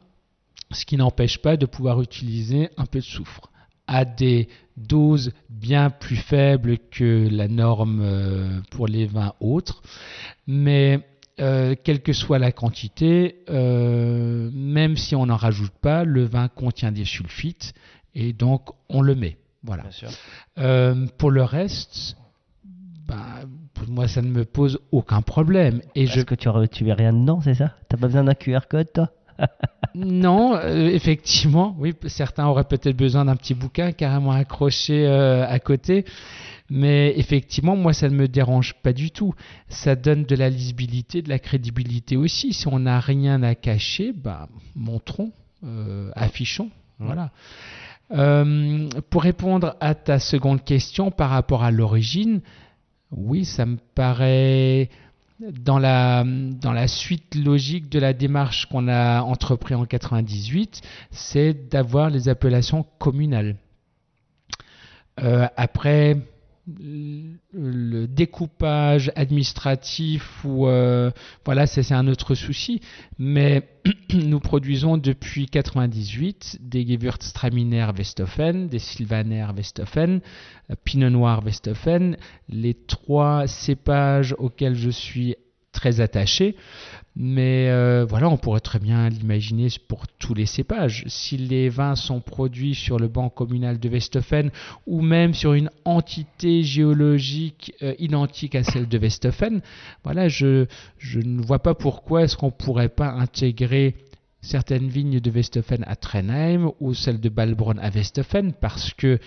ce qui n'empêche pas de pouvoir utiliser un peu de soufre à des doses bien plus faibles que la norme euh, pour les vins autres. Mais euh, quelle que soit la quantité, euh, même si on n'en rajoute pas, le vin contient des sulfites et donc on le met. Voilà. Euh, pour le reste, bah, pour moi, ça ne me pose aucun problème. Et je Est-ce que tu, aurais- tu mets rien dedans, c'est ça? T'as pas besoin d'un QR code, toi? Non, euh, effectivement, oui, certains auraient peut-être besoin d'un petit bouquin carrément accroché euh, à côté, mais effectivement, moi, ça ne me dérange pas du tout. Ça donne de la lisibilité, de la crédibilité aussi. Si on n'a rien à cacher, bah, montrons, euh, affichons, voilà. Euh, pour répondre à ta seconde question par rapport à l'origine, oui, ça me paraît dans la, suite logique de la démarche qu'on a entrepris en 98, c'est d'avoir les appellations communales. Euh, après, le découpage administratif ou euh, voilà c'est un autre souci. Mais nous produisons depuis 98 des Gewürztraminer Westhofen, des Sylvaner Westhofen, euh, Pinot Noir Westhofen, les trois cépages auxquels je suis très attaché. Mais euh, voilà, on pourrait très bien l'imaginer pour tous les cépages. Si les vins sont produits sur le banc communal de Westhofen ou même sur une entité géologique euh, identique à celle de Westhofen, voilà, je, ne vois pas pourquoi est-ce qu'on ne pourrait pas intégrer certaines vignes de Westhofen à Trenheim ou celles de Balbronn à Westhofen parce que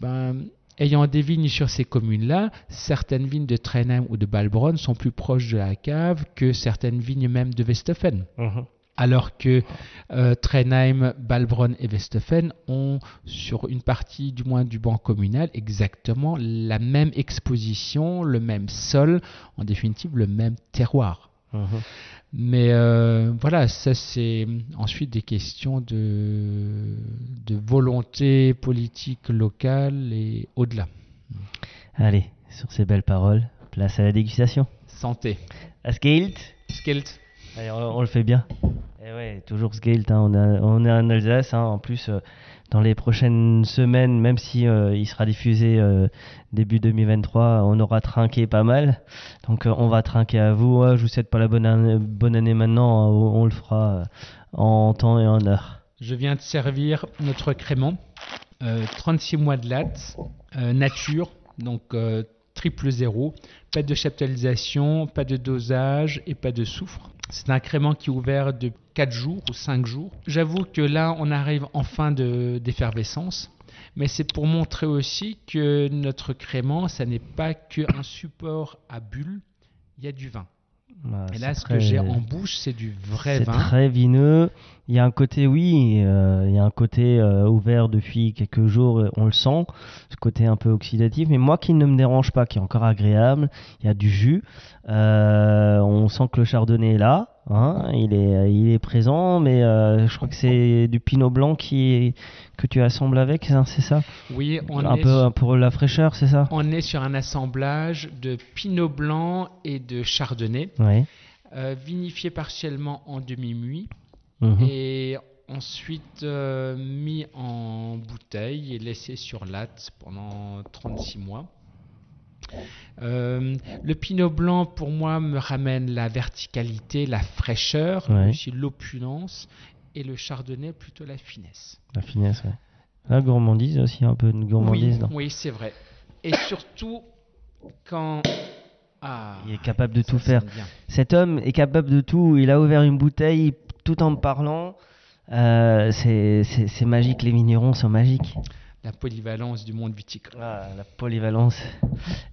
ben, ayant des vignes sur ces communes-là, certaines vignes de Trenheim ou de Balbronn sont plus proches de la cave que certaines vignes même de Westhofen. Mhm. Alors que euh, Trenheim, Balbronn et Westhofen ont, sur une partie du moins du banc communal, exactement la même exposition, le même sol, en définitive le même terroir. Mais euh, voilà, ça c'est ensuite des questions de, de volonté politique locale et au-delà. Allez, sur ces belles paroles, place à la dégustation. Santé. À Skelt Skelt. Allez, on, le fait bien. Et eh ouais, toujours Skelt, hein, on, a, on est en Alsace, hein, en plus... Euh, dans les prochaines semaines, même si euh, il sera diffusé euh, début 2023, on aura trinqué pas mal. Donc euh, on va trinquer à vous. je vous souhaite pas la bonne année, bonne année maintenant. Hein. on, le fera en temps et en heure. Je viens de servir notre crément. 36 mois de latte, nature, donc triple zéro, pas de chaptalisation, pas de dosage et pas de soufre. C'est un crément qui est ouvert de 4 jours ou 5 jours. J'avoue que là, on arrive en fin d'effervescence. Mais c'est pour montrer aussi que notre crément, ça n'est pas qu'un support à bulles, il y a du vin. Bah, et là, ce que j'ai en bouche, c'est du vrai vin. C'est très vineux. Il y a un côté, oui, euh, il y a un côté euh, ouvert depuis quelques jours, on le sent, ce côté un peu oxydatif. Mais moi qui ne me dérange pas, qui est encore agréable, il y a du jus. Euh, on sent que le chardonnay est là. Hein, il, est, il est présent, mais je crois que c'est du pinot blanc qui que tu assembles avec, hein, c'est ça? Oui, on un peu pour la fraîcheur, c'est ça? On est sur un assemblage de pinot blanc et de chardonnay, vinifié partiellement en demi-muit. Mhm. et ensuite euh, mis en bouteille et laissé sur latte pendant 36 mois. Euh, le pinot blanc, pour moi, me ramène la verticalité, la fraîcheur, aussi l'opulence, et le chardonnay, plutôt la finesse. La finesse, oui. La gourmandise aussi, un peu de gourmandise. Oui, oui c'est vrai. Et surtout, quand... Ah, il est capable de tout faire. Cet homme est capable de tout. Il a ouvert une bouteille, tout en me parlant. Euh, c'est magique, les vignerons sont magiques. La polyvalence du monde viticole. Ah, la polyvalence.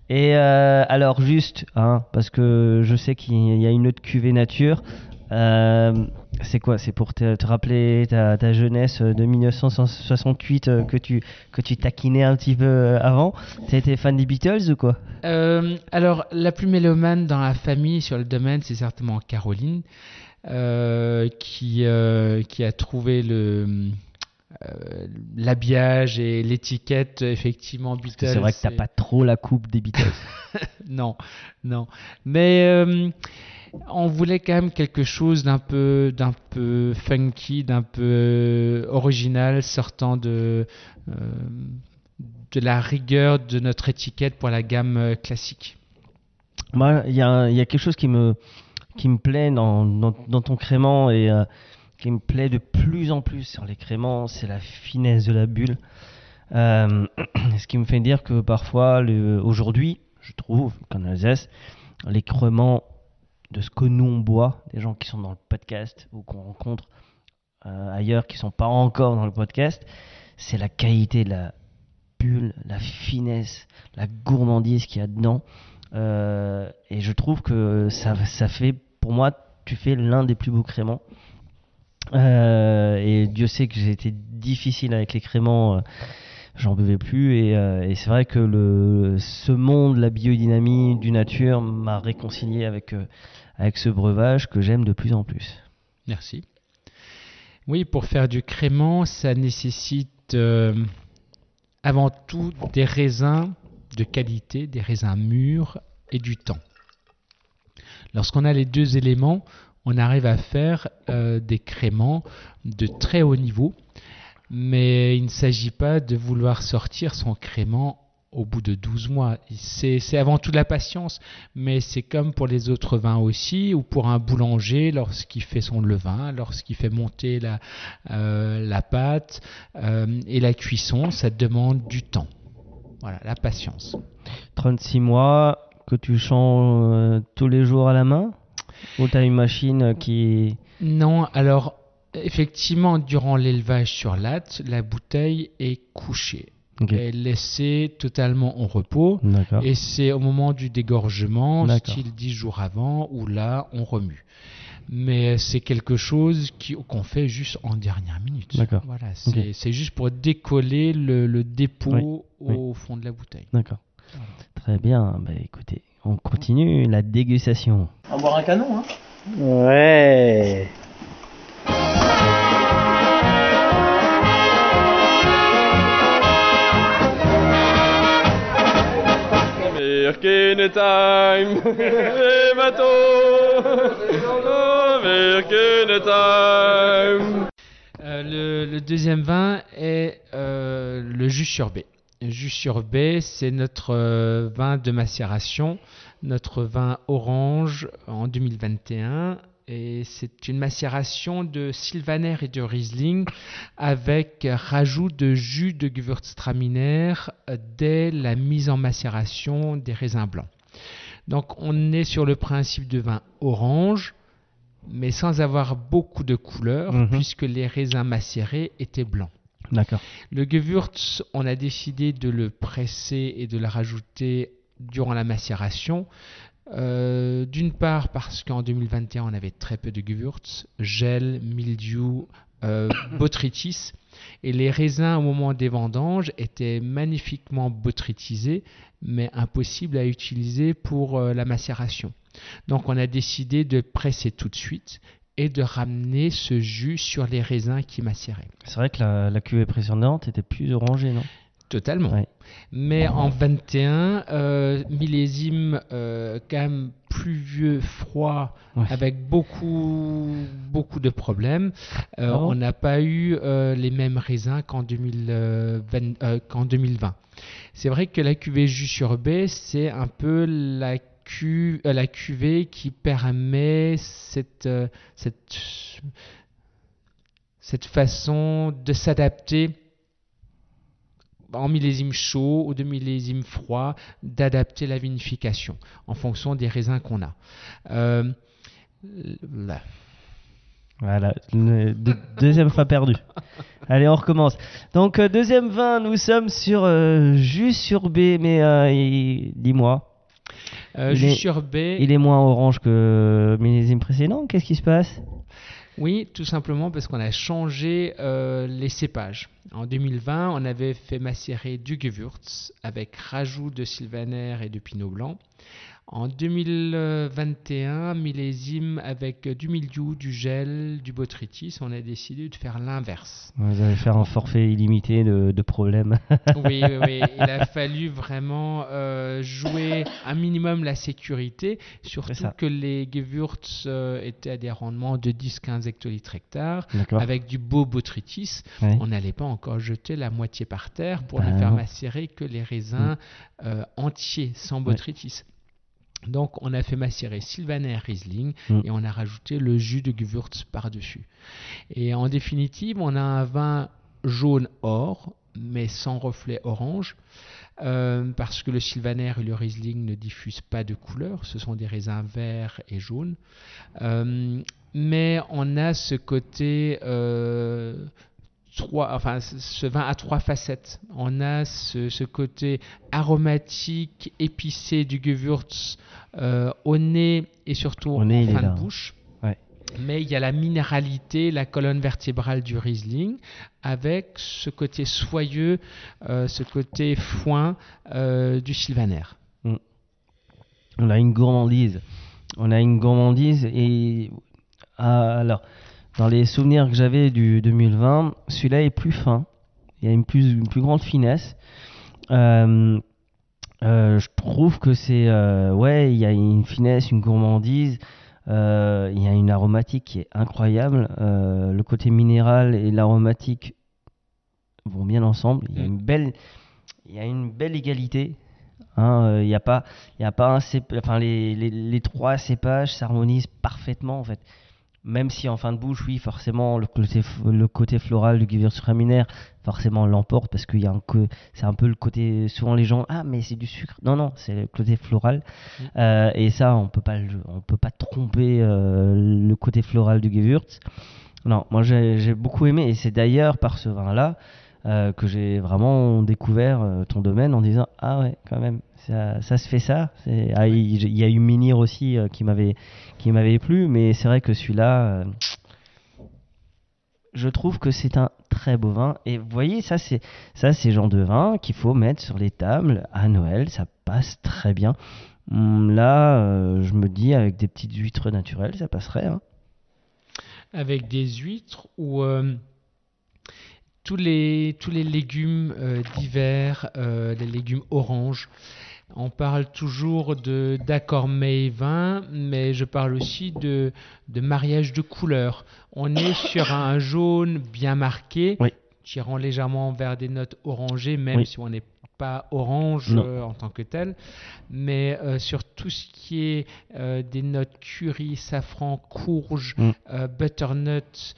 Et euh, alors juste, hein, parce que je sais qu'il y a une autre cuvée nature. Euh, c'est quoi? C'est pour te, rappeler ta, ta, jeunesse de 1968 que tu que tu taquinais un petit peu avant? Tu étais fan des Beatles ou quoi? Alors la plus mélomane dans la famille sur le domaine, c'est certainement Caroline. Euh, qui, euh, qui a trouvé le euh, l'habillage et l'étiquette effectivement Beatles. C'est vrai que t'as pas trop la coupe des Beatles. non, non. Mais on voulait quand même quelque chose d'un peu, d'un peu funky, d'un peu original, sortant de de la rigueur de notre étiquette pour la gamme classique. Moi, il y, y, a quelque chose qui me qui me plaît dans, dans, ton crément et euh, qui me plaît de plus en plus sur les c'est la finesse de la bulle. Euh, ce qui me fait dire que parfois, aujourd'hui, je trouve qu'en Alsace, les de ce que nous on boit, des gens qui sont dans le podcast ou qu'on rencontre euh, ailleurs qui sont pas encore dans le podcast, c'est la qualité de la bulle, la finesse, la gourmandise qu'il y a dedans. et je trouve que ça, ça fait pour moi, tu fais l'un des plus beaux créments. Euh, et Dieu sait que j'ai été difficile avec les créments, euh, j'en buvais plus. Euh, et, c'est vrai que ce monde, la biodynamie du nature, m'a réconcilié avec, avec ce breuvage que j'aime de plus en plus. Merci. Oui, pour faire du crément, ça nécessite avant tout des raisins, de qualité, des raisins mûrs et du temps. Lorsqu'on a les deux éléments, on arrive à faire euh, des créments de très haut niveau, mais il ne s'agit pas de vouloir sortir son crément au bout de 12 mois. C'est avant tout de la patience, mais c'est comme pour les autres vins aussi, ou pour un boulanger lorsqu'il fait son levain, lorsqu'il fait monter la, euh, pâte euh, et la cuisson, ça demande du temps. Voilà, la patience. 36 mois que tu changes tous les jours à la main? Ou tu as une machine qui... Non, alors effectivement, durant l'élevage sur latte, la bouteille est couchée. Elle est laissée totalement en repos. Et c'est au moment du dégorgement, style 10 jours avant, où là, on remue. Mais c'est quelque chose qu'on fait juste en dernière minute. Voilà, c'est juste pour décoller le, dépôt au fond de la bouteille. D'accord. Très bien. Bah, écoutez, on continue la dégustation. On va boire un canon, hein Ouais. time, euh, le, deuxième vin est euh, le jus sur B. Le jus sur B, c'est notre euh, vin de macération, notre vin orange en 2021 et c'est une macération de Sylvaner et de Riesling avec rajout de jus de Gewürztraminer dès la mise en macération des raisins blancs. Donc on est sur le principe de vin orange, mais sans avoir beaucoup de couleur, mhm. puisque les raisins macérés étaient blancs. D'accord. Le Gewürz, on a décidé de le presser et de le rajouter durant la macération euh, d'une part parce qu'en 2021 on avait très peu de Gewürz, gel, mildiou, euh, botrytis, et les raisins au moment des vendanges étaient magnifiquement botrytisés, mais impossibles à utiliser pour euh, la macération. Donc on a décidé de presser tout de suite et de ramener ce jus sur les raisins qui macéraient. C'est vrai que la, la cuvée précédente était plus orangée, non? Totalement. Mais en 21, euh, millésime euh, quand même pluvieux, froid, avec beaucoup, beaucoup de problèmes. Euh, ah on n'a pas eu les mêmes raisins qu'en 2020. 2020. C'est vrai que la cuvée jus sur baie, c'est un peu la, la cuvée qui permet cette, cette, cette façon de s'adapter en millésime chaud ou de millésime froid, d'adapter la vinification en fonction des raisins qu'on a. Euh, voilà, deuxième fois perdu. Allez, on recommence. Donc, euh, deuxième vin, nous sommes sur euh, jus sur B, mais dis-moi. Sur B. Il est moins orange que millésime précédent. Qu'est-ce qui se passe? Oui, tout simplement parce qu'on a changé euh, les cépages. En 2020, on avait fait macérer du Gewürz avec rajout de sylvaner et de pinot blanc. En 2021, millésime avec du mildiou, du gel, du botrytis, on a décidé de faire l'inverse. Vous allez faire un forfait illimité de, problèmes. oui, oui, oui, il a fallu vraiment euh, jouer un minimum la sécurité, surtout que les Gewürz euh, étaient à des rendements de 10-15 hectolitres hectare, avec du beau botrytis. On n'allait pas encore jeter la moitié par terre pour ne bah faire macérer que les raisins mm. euh, entiers, sans botrytis. Donc on a fait macérer Sylvaner Riesling mm. et on a rajouté le jus de Gewürz par-dessus. Et en définitive, on a un vin jaune or, mais sans reflet orange, euh, parce que le Sylvaner et le Riesling ne diffusent pas de couleur, ce sont des raisins verts et jaunes. Euh, mais on a ce côté euh, enfin, ce vin a trois facettes. On a ce, côté aromatique, épicé du Gewürz euh, au nez et surtout en fin de bouche. Mais il y a la minéralité, la colonne vertébrale du Riesling, avec ce côté soyeux, euh, ce côté foin euh, du Sylvaner. Mm. On a une gourmandise. On a une gourmandise et ah, alors dans les souvenirs que j'avais du 2020, celui-là est plus fin. Il y a une plus, plus grande finesse. Euh, Euh, je trouve que c'est euh, ouais, il y a une finesse, une gourmandise, il y a une aromatique qui est incroyable. Le côté minéral et l'aromatique vont bien ensemble. Il y a Mm. une belle, il y a une belle égalité. Hein, Il n'y a pas, il a pas un cép- enfin les, les, les trois cépages s'harmonisent parfaitement en fait. Même si en fin de bouche, oui, forcément, le côté, le côté floral du Gewürztraminer, forcément, l'emporte parce qu'il y a un co- c'est un peu le côté. Souvent, les gens, ah, mais c'est du sucre. Non, non, c'est le côté floral. Euh, et ça, on peut pas, on peut pas tromper euh, le côté floral du Gewürz. Non, moi, j'ai j'ai beaucoup aimé, et c'est d'ailleurs par ce vin-là euh, que j'ai vraiment découvert euh, ton domaine en disant, ah ouais, quand même, ça, ça se fait ça. Ah, il, y a eu Minir aussi euh, qui m'avait qui m'avait plu, mais c'est vrai que celui-là, je trouve que c'est un très beau vin. Et vous voyez, ça c'est ça c'est genre de vin qu'il faut mettre sur les tables à Noël, ça passe très bien. Hum, Là, je me dis avec des petites huîtres naturelles, ça passerait. hein. avec des huîtres ou tous les tous les légumes euh, d'hiver, euh, les légumes oranges. On parle toujours de d'accord et vin, mais je parle aussi de, de mariage de couleurs. On est sur un jaune bien marqué, Oui. tirant légèrement vers des notes orangées, même Oui. si on n'est pas orange euh, en tant que tel. Mais euh, sur tout ce qui est euh, des notes curry, safran, courge, Mm. butternut,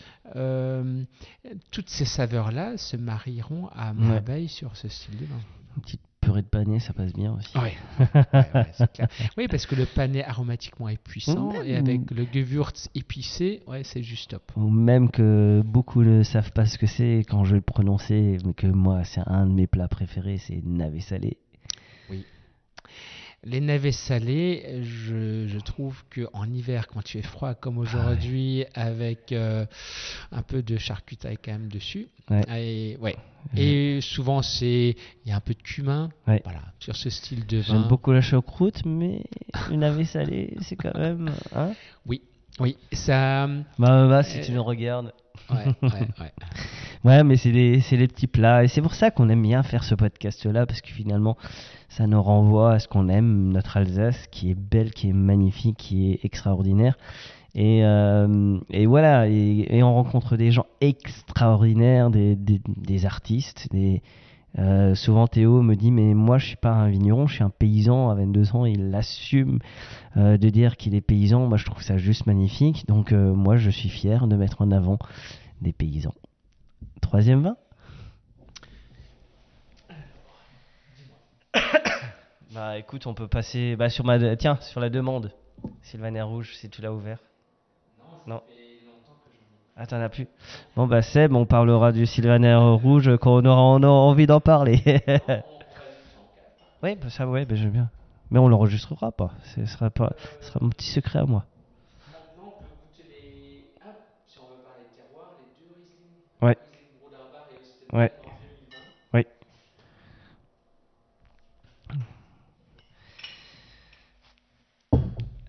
toutes ces saveurs-là se marieront à merveille sur ce style de vin. Une petite purée de panais, ça passe bien aussi. Ouais. Ouais, ouais, clair. Oui, parce que le panais aromatiquement est puissant Même- et avec le Gewürz épicé, ouais, c'est juste top. Ou même que beaucoup ne savent pas ce que c'est quand je vais le prononcer, mais que moi c'est un de mes plats préférés, c'est navet salé. Les navets salés, je, je trouve que en hiver, quand il fait froid comme aujourd'hui, avec euh, un peu de charcutaille quand même dessus, Ouais. et, ouais. et souvent c'est il y a un peu de cumin, voilà, sur ce style de vin. J'aime beaucoup la choucroute, mais le navet salé, c'est quand même. Hein? Oui, oui, ça. bah, bah, si Euh, tu nous regardes. Ouais, ouais, ouais. Ouais, mais c'est les, c'est les petits plats. Et c'est pour ça qu'on aime bien faire ce podcast-là, parce que finalement, ça nous renvoie à ce qu'on aime, notre Alsace, qui est belle, qui est magnifique, qui est extraordinaire. Et, euh, et voilà, et, et on rencontre des gens extraordinaires, des, des, des artistes. Des, euh, souvent, Théo me dit Mais moi, je suis pas un vigneron, je suis un paysan à 22 ans. Il assume euh, de dire qu'il est paysan. Moi, je trouve ça juste magnifique. Donc, euh, moi, je suis fier de mettre en avant des paysans. Troisième vin Bah écoute, on peut passer bah, sur ma tiens sur la demande. Sylvaner rouge, si tu l'as ouvert. Non. Ah t'en as plus. Bon bah Seb, on parlera du Sylvaner rouge quand on aura, on aura envie d'en parler. oui, bah, ça ouais, bah, j'aime bien. Mais on l'enregistrera pas. Ce sera pas, ce sera mon petit secret à moi. Ouais. Ouais. Oui.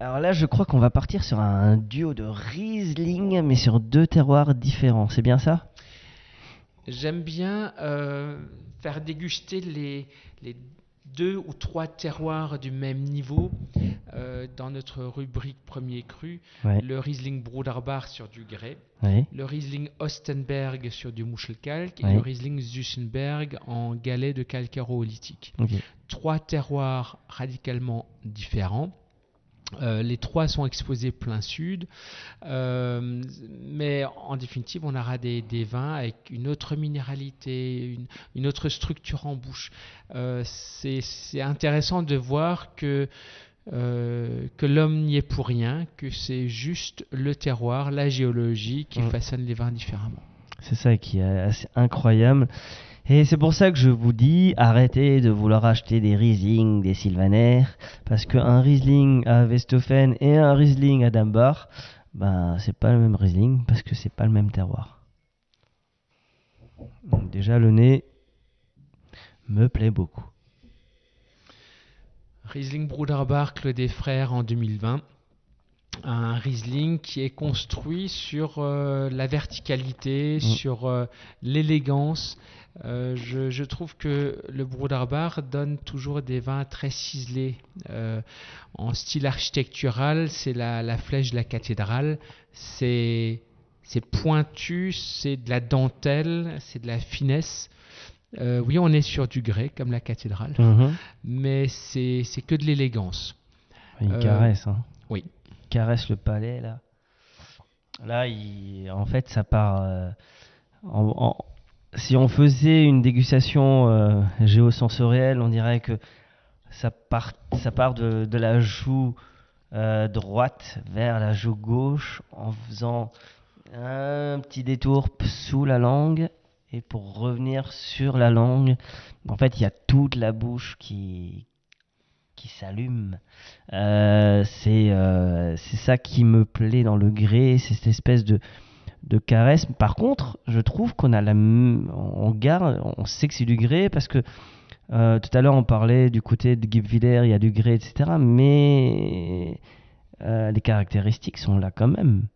Alors là, je crois qu'on va partir sur un duo de Riesling, mais sur deux terroirs différents. C'est bien ça? J'aime bien euh, faire déguster les, les deux ou trois terroirs du même niveau euh, dans notre rubrique premier cru. Ouais. Le Riesling Bruderbach sur du grès, le Riesling Ostenberg sur du Muschelkalk et le Riesling Zuchenberg en galet de calcaro-olytique. Ok. Trois terroirs radicalement différents. Euh, les trois sont exposés plein sud, Euh, mais en définitive, on aura des, des vins avec une autre minéralité, une, une autre structure en bouche. Euh, c'est intéressant de voir que, que l'homme n'y est pour rien, que c'est juste le terroir, la géologie qui Mm. façonne les vins différemment. C'est ça qui est assez incroyable. Et c'est pour ça que je vous dis, arrêtez de vouloir acheter des Riesling, des Sylvaner, parce qu'un Riesling à Westhofen et un Riesling à Dambach, ben c'est pas le même Riesling, parce que c'est pas le même terroir. Donc déjà le nez me plaît beaucoup. Riesling Bruderbach, Claude des Frères en 2020. un Riesling qui est construit sur euh, la verticalité, Mm. sur euh, l'élégance. Euh, je, je trouve que le Broederbar donne toujours des vins très ciselés. Euh, en style architectural, c'est la, la flèche de la cathédrale. C'est c'est pointu, c'est de la dentelle, c'est de la finesse. Euh, oui, on est sur du grès, comme la cathédrale, Mhm. mais c'est que de l'élégance. Il caresse. Hein. oui. Il caresse le palais là. Là, il- en fait, ça part. en- en- si on faisait une dégustation euh, géosensorielle, on dirait que ça part, de, la joue euh, droite vers la joue gauche en faisant un petit détour sous la langue et pour revenir sur la langue. En fait, il y a toute la bouche qui, qui s'allume. Euh, c'est euh, ça qui me plaît dans le grès, c'est cette espèce de, de caresse. Par contre, je trouve qu'on a la, on garde, on sait que c'est du grès parce que euh, tout à l'heure on parlait du côté de Guebwiller, il y a du grès, etc. Mais euh, les caractéristiques sont là quand même.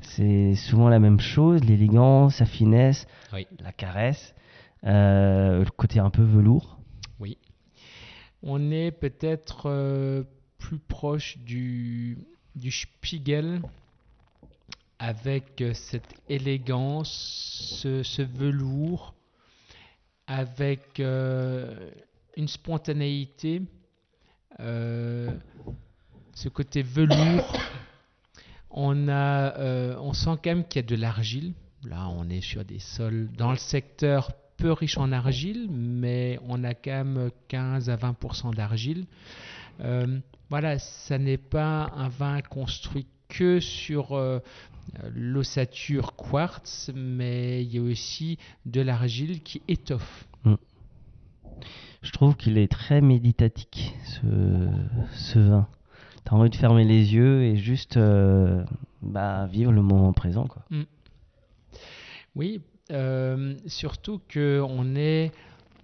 C'est souvent la même chose, l'élégance, la finesse, Oui. la caresse, euh, le côté un peu velours. Oui. On est peut-être plus proche du, du Spiegel avec euh, cette élégance, ce, velours, avec euh, une spontanéité, euh, ce côté velours. On, a, on sent quand même qu'il y a de l'argile. Là, on est sur des sols dans le secteur peu riche en argile, mais on a quand même 15 à 20% d'argile. Voilà, ça n'est pas un vin construit que sur l'ossature quartz, mais il y a aussi de l'argile qui étoffe. Je trouve qu'il est très méditatique, ce, ce vin. T'as envie de fermer les yeux et juste euh, bah, vivre le moment présent. Quoi. Oui, euh, surtout qu'on est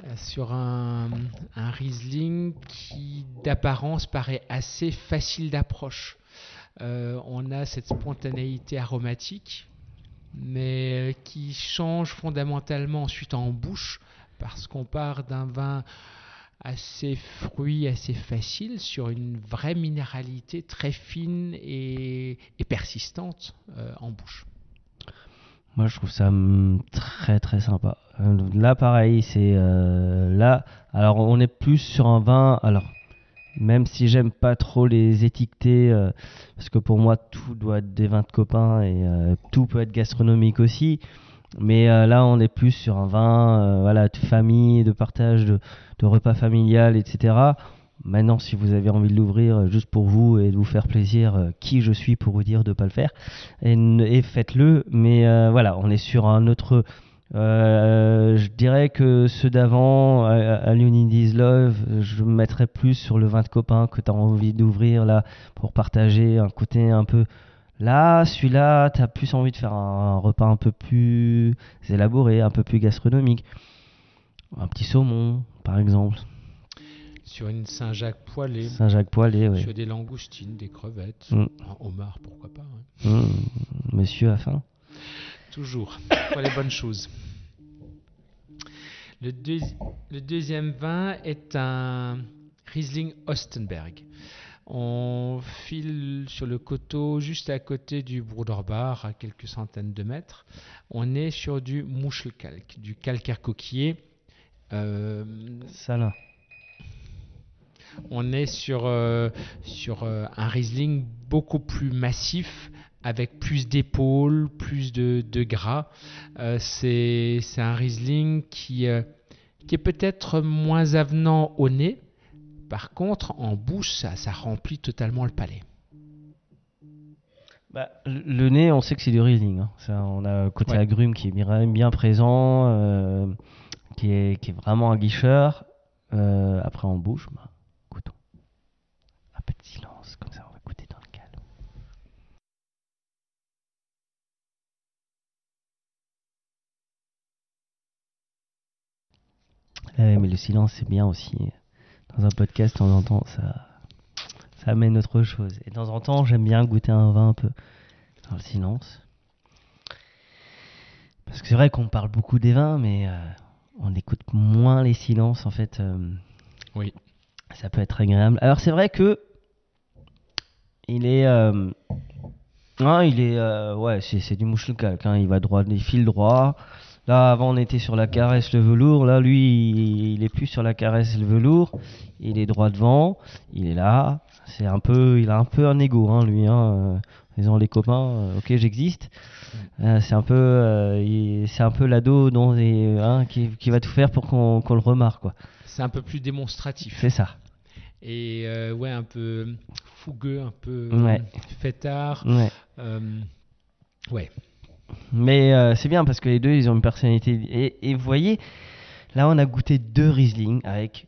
euh, sur un, un Riesling qui d'apparence paraît assez facile d'approche. Euh, on a cette spontanéité aromatique, mais qui change fondamentalement ensuite en bouche, parce qu'on part d'un vin assez fruit, assez facile, sur une vraie minéralité très fine et, persistante euh, en bouche. Moi, je trouve ça hum, très très sympa. Euh, Là, pareil, c'est euh, là. Alors, on est plus sur un vin. Alors, même si j'aime pas trop les étiqueter, euh, parce que pour moi, tout doit être des vins de copains et euh, tout peut être gastronomique aussi. Mais euh, là, on est plus sur un vin, voilà, de famille, de partage, de, repas familial, etc. Maintenant, si vous avez envie de l'ouvrir juste pour vous et de vous faire plaisir, qui je suis pour vous dire de ne pas le faire et, faites-le. Mais voilà, on est sur un autre. Euh, je dirais que ceux d'avant, à, à Leonidas Love, je me mettrais plus sur le vin de copain que tu as envie d'ouvrir là pour partager un côté un peu. Là, celui-là, tu as plus envie de faire un, un repas un peu plus élaboré, un peu plus gastronomique. Un petit saumon, par exemple. Sur une Saint-Jacques poêlée, Saint-Jacques poêlé, oui. sur des langoustines, des crevettes, Mm. un homard, pourquoi pas. hein. Mmh, monsieur a faim. Toujours, pour les bonnes choses. Le, deuxi- le deuxième vin est un Riesling Ostenberg. On file sur le coteau juste à côté du Broederbar, à quelques centaines de mètres. On est sur du Muschelkalk, du calcaire coquillé. Euh, Salin. on est sur, euh, sur euh, un Riesling beaucoup plus massif, avec plus d'épaules, plus de, de gras. Euh, c'est un Riesling qui, euh, qui est peut-être moins avenant au nez. Par contre, en bouche, ça, ça remplit totalement le palais. Bah, le nez, on sait que c'est du Riesling. hein. Ça, on a le côté Ouais. agrume qui est bien, bien présent, euh, qui, est, qui est vraiment un guicheur. Après, en bouche, bah, goûtons. Un peu de silence, comme ça, on va goûter dans le calme. Mais le silence, c'est bien aussi. Dans un podcast, on entend ça. ça amène autre chose. Et de temps en temps, j'aime bien goûter un vin un peu dans le silence. Parce que c'est vrai qu'on parle beaucoup des vins, mais euh, on écoute moins les silences en fait. euh, Oui. ça peut être agréable. Alors c'est vrai que il est, euh, ah, il est, euh, ouais, c'est c'est du mouche hein, il va droit, il file droit. Là, avant, on était sur la caresse, le velours. Là, lui, il, est plus sur la caresse, le velours. Il est droit devant. Il est là. C'est un peu, il a un peu un ego, hein, lui. Hein, euh, disons les copains. euh, ok, j'existe. Euh, c'est un peu, euh, c'est un peu l'ado dont, et, hein, qui, qui va tout faire pour qu'on le remarque, quoi. C'est un peu plus démonstratif. C'est ça. Et euh, ouais, un peu fougueux, un peu Ouais. fêtard. Ouais. Euh, ouais. Mais euh, c'est bien parce que les deux, ils ont une personnalité. Et, vous voyez, là, on a goûté deux Riesling avec.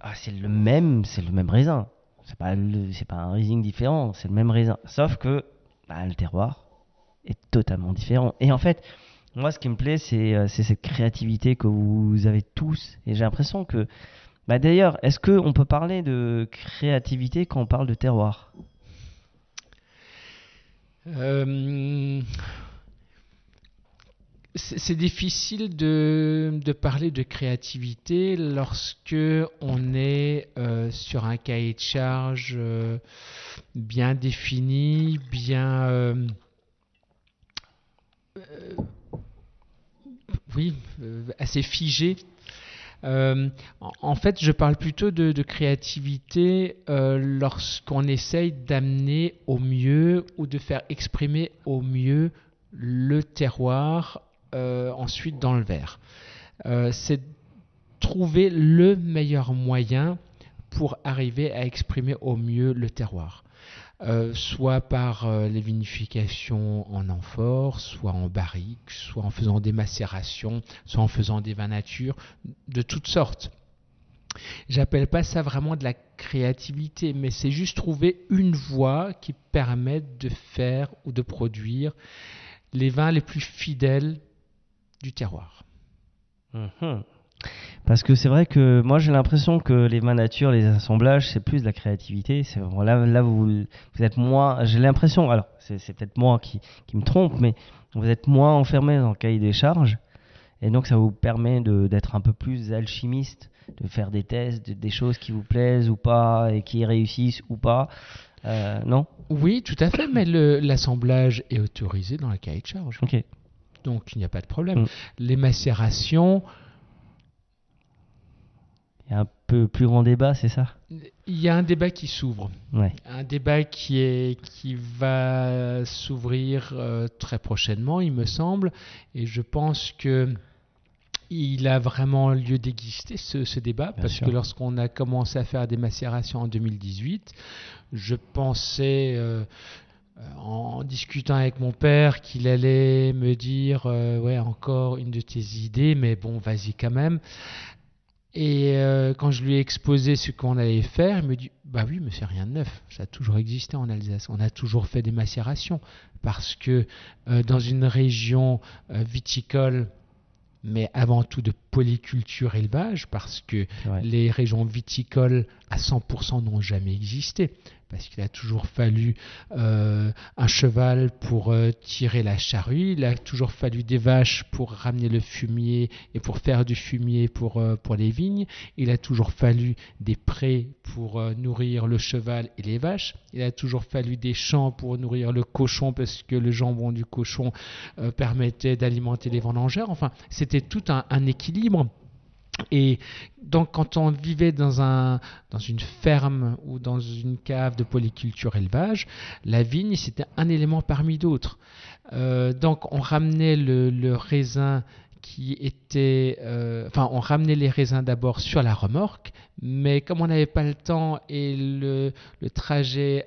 Ah, c'est le même, c'est le même raisin. C'est pas, c'est pas un Riesling différent, c'est le même raisin. Sauf que bah, le terroir est totalement différent. Et en fait, moi, ce qui me plaît, c'est euh, cette créativité que vous avez tous. Et j'ai l'impression que. Bah, D'ailleurs, est-ce qu'on peut parler de créativité quand on parle de terroir? Euh, c'est difficile de, parler de créativité lorsque on est euh, sur un cahier de charge euh, bien défini, bien euh, oui, assez figé. En, fait, je parle plutôt de, créativité lorsqu'on essaye d'amener au mieux ou de faire exprimer au mieux le terroir ensuite dans le verre. Euh, C'est trouver le meilleur moyen pour arriver à exprimer au mieux le terroir. Euh, soit par euh, les vinifications en amphore, soit en barrique, soit en faisant des macérations, soit en faisant des vins nature, de toutes sortes. J'appelle pas ça vraiment de la créativité, mais c'est juste trouver une voie qui permette de faire ou de produire les vins les plus fidèles du terroir. Mhm. Parce que c'est vrai que moi j'ai l'impression que les vins nature, les assemblages, c'est plus de la créativité. C'est là, là vous, vous êtes moins. J'ai l'impression, alors c'est peut-être moi qui, qui me trompe, mais vous êtes moins enfermé dans le cahier des charges, et donc ça vous permet de- d'être un peu plus alchimiste, de faire des tests, de- des choses qui vous plaisent ou pas et qui réussissent ou pas. Euh, non? Oui, tout à fait, mais l'assemblage est autorisé dans le cahier de charge. Ok. Donc il n'y a pas de problème. Mm. Les macérations, Il y a un peu plus grand débat, c'est ça? Il y a un débat qui s'ouvre. Ouais. Un débat qui, est, qui va s'ouvrir euh, très prochainement, il me semble, et je pense que il a vraiment lieu d'exister ce, ce débat, Bien parce sûr. que lorsqu'on a commencé à faire des macérations en 2018, je pensais, euh, euh, en discutant avec mon père, qu'il allait me dire, euh, ouais, encore une de tes idées, mais bon, vas-y quand même. Et euh, quand je lui ai exposé ce qu'on allait faire, il me dit Bah oui, mais c'est rien de neuf. Ça a toujours existé en Alsace. On a toujours fait des macérations. Parce que euh, dans une région euh, viticole, mais avant tout de polyculture élevage, parce que les régions viticoles à 100% n'ont jamais existé. Parce qu'il a toujours fallu euh, un cheval pour euh, tirer la charrue, il a toujours fallu des vaches pour ramener le fumier et pour faire du fumier pour, euh, pour les vignes, il a toujours fallu des prés pour nourrir le cheval et les vaches, il a toujours fallu des champs pour nourrir le cochon parce que le jambon du cochon permettait d'alimenter les vendangères. Enfin, c'était tout un équilibre. Et donc, quand on vivait dans, un, dans une ferme ou dans une cave de polyculture élevage, la vigne, c'était un élément parmi d'autres. Euh, donc, on ramenait le, raisin qui était. euh, enfin, on ramenait les raisins d'abord sur la remorque, mais comme on n'avait pas le temps et le trajet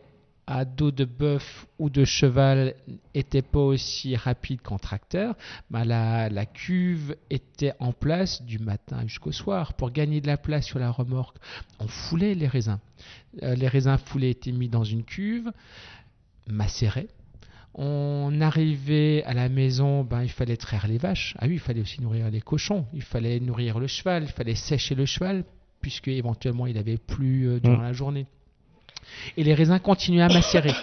à dos de bœuf ou de cheval n'était pas aussi rapide qu'en tracteur, la, la cuve était en place du matin jusqu'au soir. Pour gagner de la place sur la remorque, on foulait les raisins. Euh, les raisins foulés étaient mis dans une cuve, macérés. On arrivait à la maison, ben, il fallait traire les vaches. Ah oui, il fallait aussi nourrir les cochons. Il fallait nourrir le cheval. Il fallait sécher le cheval, puisque éventuellement il avait plu euh, durant Mm. la journée. Et les raisins continuaient à macérer.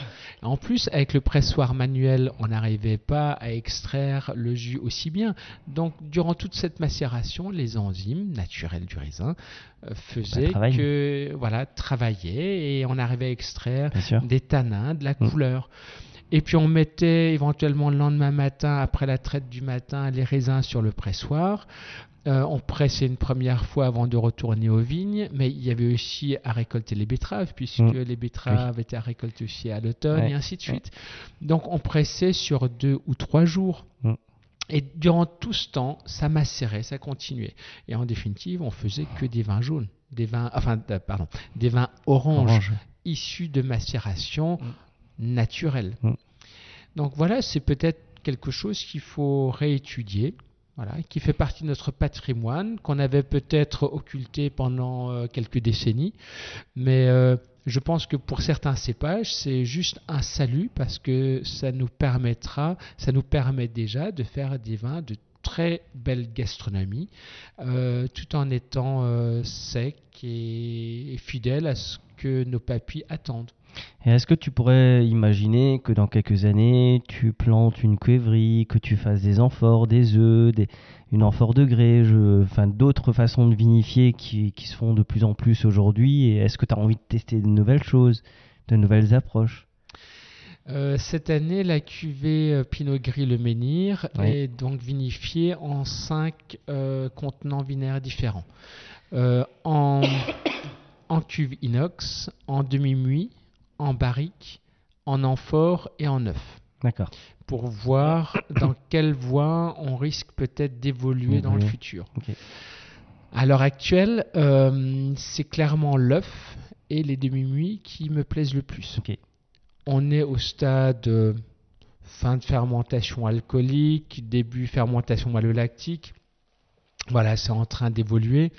En plus, avec le pressoir manuel, on n'arrivait pas à extraire le jus aussi bien. Donc, durant toute cette macération, les enzymes naturelles du raisin euh, faisaient que, voilà, travaillaient et on arrivait à extraire des tanins, de la Mm. couleur. Et puis on mettait éventuellement le lendemain matin, après la traite du matin, les raisins sur le pressoir. Euh, on pressait une première fois avant de retourner aux vignes, mais il y avait aussi à récolter les betteraves, puisque Mm. les betteraves étaient à récolter aussi à l'automne, Ouais, et ainsi de ouais. suite. Donc on pressait sur deux ou trois jours. Mm. Et durant tout ce temps, ça macérait, ça continuait. Et en définitive, on faisait que des vins jaunes, des vins, enfin, euh, pardon, des vins oranges, Orange. issus de macération naturelle. Mm. Donc voilà, c'est peut-être quelque chose qu'il faut réétudier, voilà, qui fait partie de notre patrimoine, qu'on avait peut-être occulté pendant euh, quelques décennies, mais euh, je pense que pour certains cépages, c'est juste un salut parce que ça nous permettra, ça nous permet déjà de faire des vins de très belle gastronomie, euh, tout en étant euh, sec et, et fidèle à ce que nos papilles attendent. Et est-ce que tu pourrais imaginer que dans quelques années, tu plantes une cuivrerie, que tu fasses des amphores, des œufs, des, une amphore de grès, je- enfin d'autres façons de vinifier qui, qui se font de plus en plus aujourd'hui? Et est-ce que tu as envie de tester de nouvelles choses, de nouvelles approches? Euh, cette année, la cuvée euh, Pinot Gris Le Menhir Oui. est donc vinifiée en cinq euh, contenants vinaires différents. Euh, en, en cuve inox, en demi-muit, en barrique, en amphore et en œuf. D'accord. Pour voir dans quelle voie on risque peut-être d'évoluer dans le futur. Ok. À l'heure actuelle, euh, c'est clairement l'œuf et les demi-muits qui me plaisent le plus. On est au stade euh, fin de fermentation alcoolique, début fermentation malolactique. Voilà, c'est en train d'évoluer.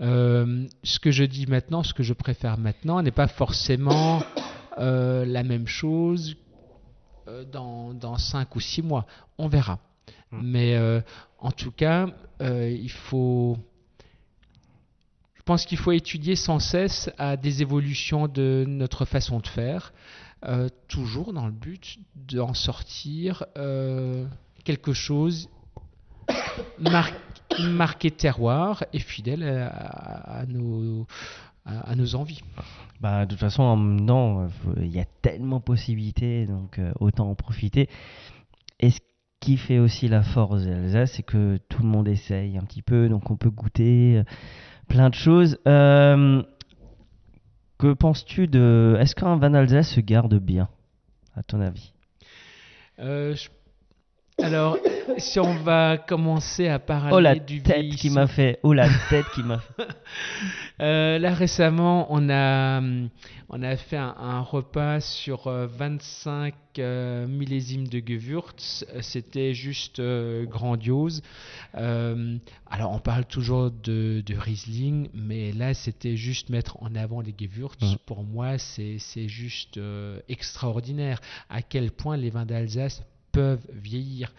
Euh, ce que je dis maintenant, ce que je préfère maintenant, n'est pas forcément euh, la même chose euh, dans, dans 5 ou 6 mois. On verra. Mais euh, en tout cas, il faut. Je pense qu'il faut étudier sans cesse à des évolutions de notre façon de faire, toujours dans le but d'en sortir quelque chose mar- marqué terroir et fidèle à, à- à nos, à, à nos envies. Bah, de toute façon, temps, euh, il y a tellement de possibilités, donc euh, autant en profiter. Et ce qui fait aussi la force d'Alsace, c'est que tout le monde essaye un petit peu, donc on peut goûter euh, plein de choses. Euh, que penses-tu de... Est-ce qu'un Van Alsace se garde bien, à ton avis? Euh, je- Alors, si on va commencer à parler Oh la du tête qui m'a fait Oh la tête qui m'a fait Euh, là récemment, on a, hum, on a fait un, un repas sur euh, 25 euh, millésimes de Gewürz. Euh, C'était juste euh, grandiose. Euh, alors, on parle toujours de, de Riesling, mais là, c'était juste mettre en avant les Gewürz. Pour moi, c'est c'est juste euh, extraordinaire à quel point les vins d'Alsace peuvent vieillir.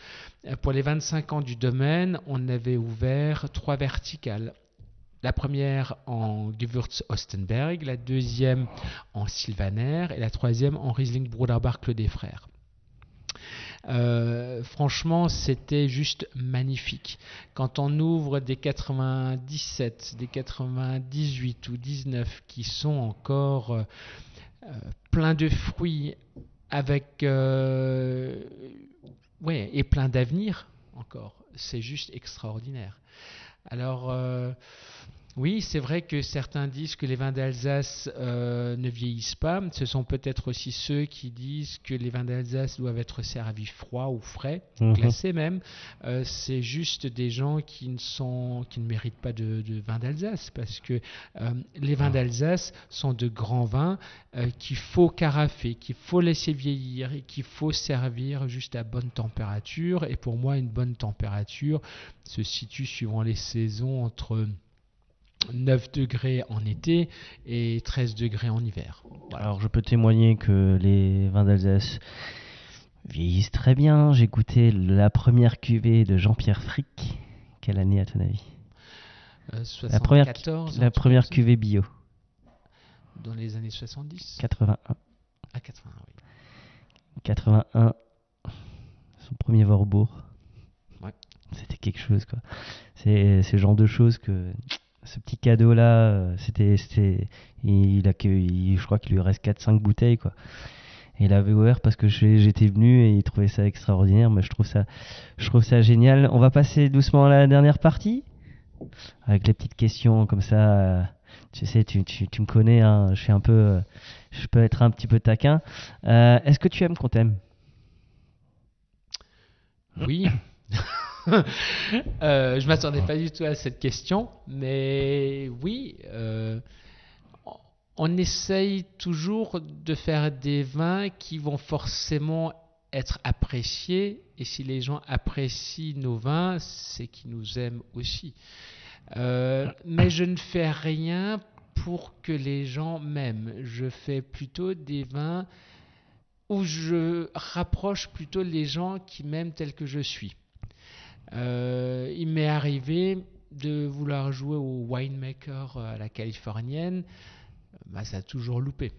Euh, Pour les 25 ans du domaine, on avait ouvert trois verticales. La première en Gewürz Ostenberg, la deuxième en Sylvaner et la troisième en Riesling Bruderbach des Frères. Euh, franchement, c'était juste magnifique. Quand on ouvre des 97, des 98 ou 19 qui sont encore euh, pleins de fruits avec euh, et plein d'avenir encore, c'est juste extraordinaire. Alors euh, oui, c'est vrai que certains disent que les vins d'Alsace euh, ne vieillissent pas. Ce sont peut-être aussi ceux qui disent que les vins d'Alsace doivent être servis froids ou frais, Mhm. glacés même. Euh, c'est juste des gens qui ne sont, qui ne méritent pas de, de vin d'Alsace parce que euh, les vins d'Alsace sont de grands vins qu'il faut carafer, qu'il faut laisser vieillir et qu'il faut servir juste à bonne température. Et pour moi, une bonne température se situe suivant les saisons entre 9 degrés en été et 13 degrés en hiver. Voilà. Alors, je peux témoigner que les vins d'Alsace vieillissent très bien. J'ai goûté la première cuvée de Jean-Pierre Frick. Quelle année, à ton avis? Euh, La première, 74, un la truc première comme ça. cuvée bio. dans les années 70. 81. Ah, 81, oui. 81. Son premier Warbourg. Ouais. C'était quelque chose, quoi. C'est ce genre de choses que. Ce petit cadeau là, euh, c'était, c'était, il a que, il- je crois qu'il lui reste 4-5 bouteilles quoi. Et il avait ouvert parce que j'étais venu et il trouvait ça extraordinaire. Mais je trouve ça, je trouve ça génial. On va passer doucement à la dernière partie avec les petites questions comme ça. euh, Tu sais, tu, tu, tu me connais, hein, je suis un peu, euh, je peux être un petit peu taquin. Euh, Est-ce que tu aimes qu'on t'aime? Oui. Euh, je m'attendais pas du tout à cette question, mais oui, euh, on- essaye toujours de faire des vins qui vont forcément être appréciés, et si les gens apprécient nos vins, c'est qu'ils nous aiment aussi. Euh, mais je ne fais rien pour que les gens m'aiment. Je fais plutôt des vins où je rapproche plutôt les gens qui m'aiment tel que je suis. Euh, il m'est arrivé de vouloir jouer au winemaker à la californienne, bah, ça a toujours loupé.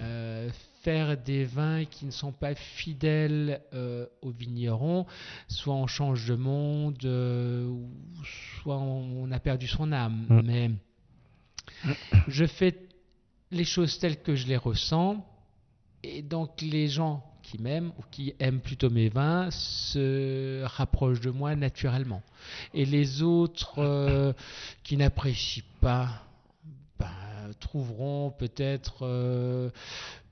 Euh, faire des vins qui ne sont pas fidèles euh, aux vignerons, soit on change de monde, euh, soit on, on a perdu son âme. Mm. Mais je fais les choses telles que je les ressens, et donc les gens qui m'aiment ou qui aiment plutôt mes vins se rapprochent de moi naturellement. Et les autres euh, qui n'apprécient pas bah, trouveront peut-être euh,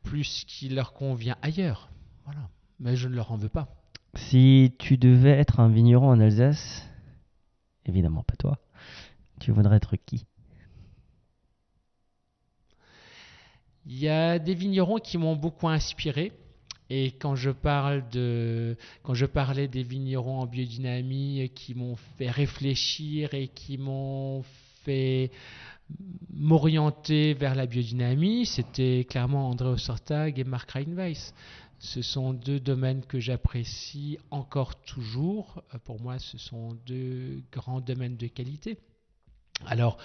plus ce qui leur convient ailleurs. Voilà. Mais je ne leur en veux pas. Si tu devais être un vigneron en Alsace, évidemment pas toi, tu voudrais être qui? Il y a des vignerons qui m'ont beaucoup inspiré. Et quand je parle de, quand je parlais des vignerons en biodynamie qui m'ont fait réfléchir et qui m'ont fait m'orienter vers la biodynamie, c'était clairement André Ossortag et Mark Reinweiss. Ce sont deux domaines que j'apprécie encore toujours. Pour moi, ce sont deux grands domaines de qualité. Alors,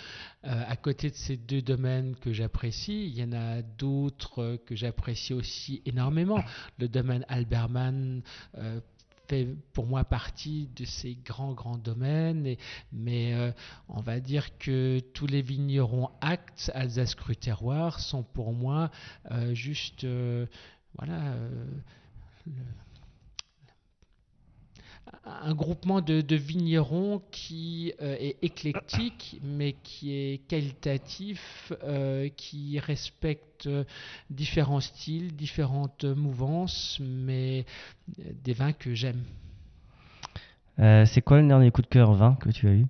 euh, à côté de ces deux domaines que j'apprécie, il y en a d'autres que j'apprécie aussi énormément. Le domaine Alberman euh, fait pour moi partie de ces grands, grands domaines, mais euh, on va dire que tous les vignerons actes Alsace Cru Terroir sont pour moi juste, voilà, un groupement de, de vignerons qui euh, est éclectique, mais qui est qualitatif, euh, qui respecte différents styles, différentes mouvances, mais euh, des vins que j'aime. Euh, C'est quoi le dernier coup de cœur vin que tu as eu?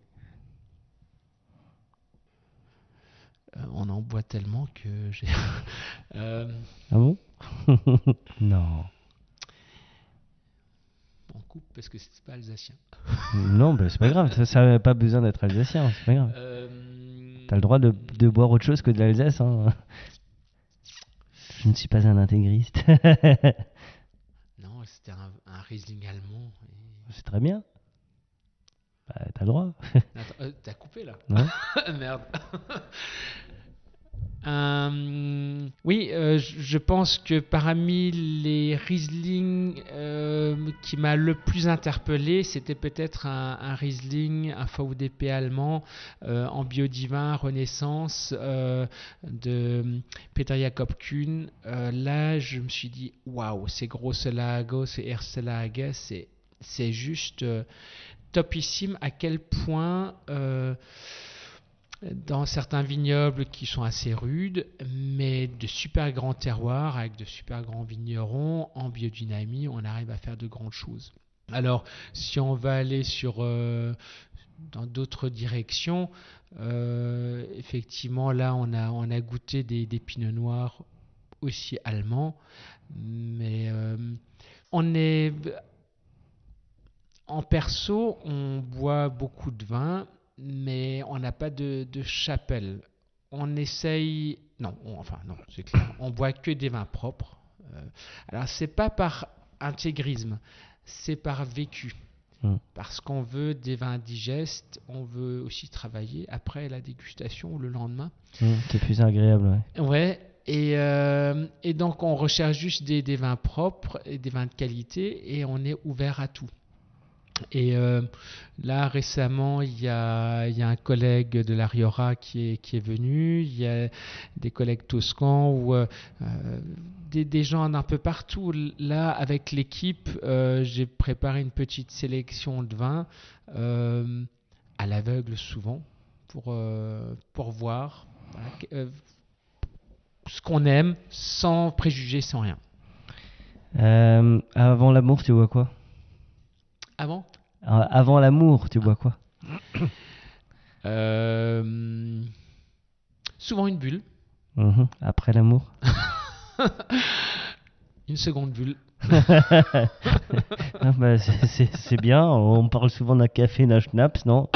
On en boit tellement que j'ai. Ah bon? Non. Coupe parce que c'est pas alsacien. Non, bah, c'est pas grave, ça n'a pas besoin d'être alsacien, c'est pas grave. Euh, T'as le droit de, de boire autre chose que de l'Alsace. Hein. Je ne suis pas un intégriste. non, c'était un, un Riesling allemand. c'est très bien. Bah, t'as le droit. Attends, euh, t'as coupé là Merde. Euh, oui, euh, je pense que parmi les Riesling euh, qui m'a le plus interpellé, c'était peut-être un, un Riesling, un VDP allemand en biodivin Renaissance de Peter Jakob Kuhn. Là, je me suis dit, waouh, ces grosses lagos, ces erste Lage, c'est c'est juste topissime à quel point dans certains vignobles qui sont assez rudes, mais de super grands terroirs avec de super grands vignerons en biodynamie, on arrive à faire de grandes choses. Alors, si on va aller sur euh, dans d'autres directions, euh, effectivement, là, on a, goûté des, des pinots noirs aussi allemands, mais euh, on est en perso, on boit beaucoup de vin, mais on n'a pas de, de chapelle. On essaye, non, on- enfin non, c'est clair, on boit que des vins propres. Euh, alors c'est pas par intégrisme, c'est par vécu. Mm. Parce qu'on veut des vins digestes, on veut aussi travailler après la dégustation ou le lendemain. C'est plus agréable, ouais. Ouais, Et, euh, et donc on recherche juste des, des vins propres et des vins de qualité et on est ouvert à tout. Et euh, là, récemment, il y, a, un collègue de la Riora qui est, venu, il y a des collègues toscans ou euh, des, des, gens d'un peu partout. Là, avec l'équipe, euh, j'ai préparé une petite sélection de vins à l'aveugle souvent pour, voir ce qu'on aime sans préjugés, sans rien. avant l'amour, tu vois quoi? Avant? Avant l'amour, tu bois quoi? Euh, Souvent une bulle. Mmh. Après l'amour? Une seconde bulle. ah bah c'est bien, on parle souvent d'un café, d'un schnapps, non?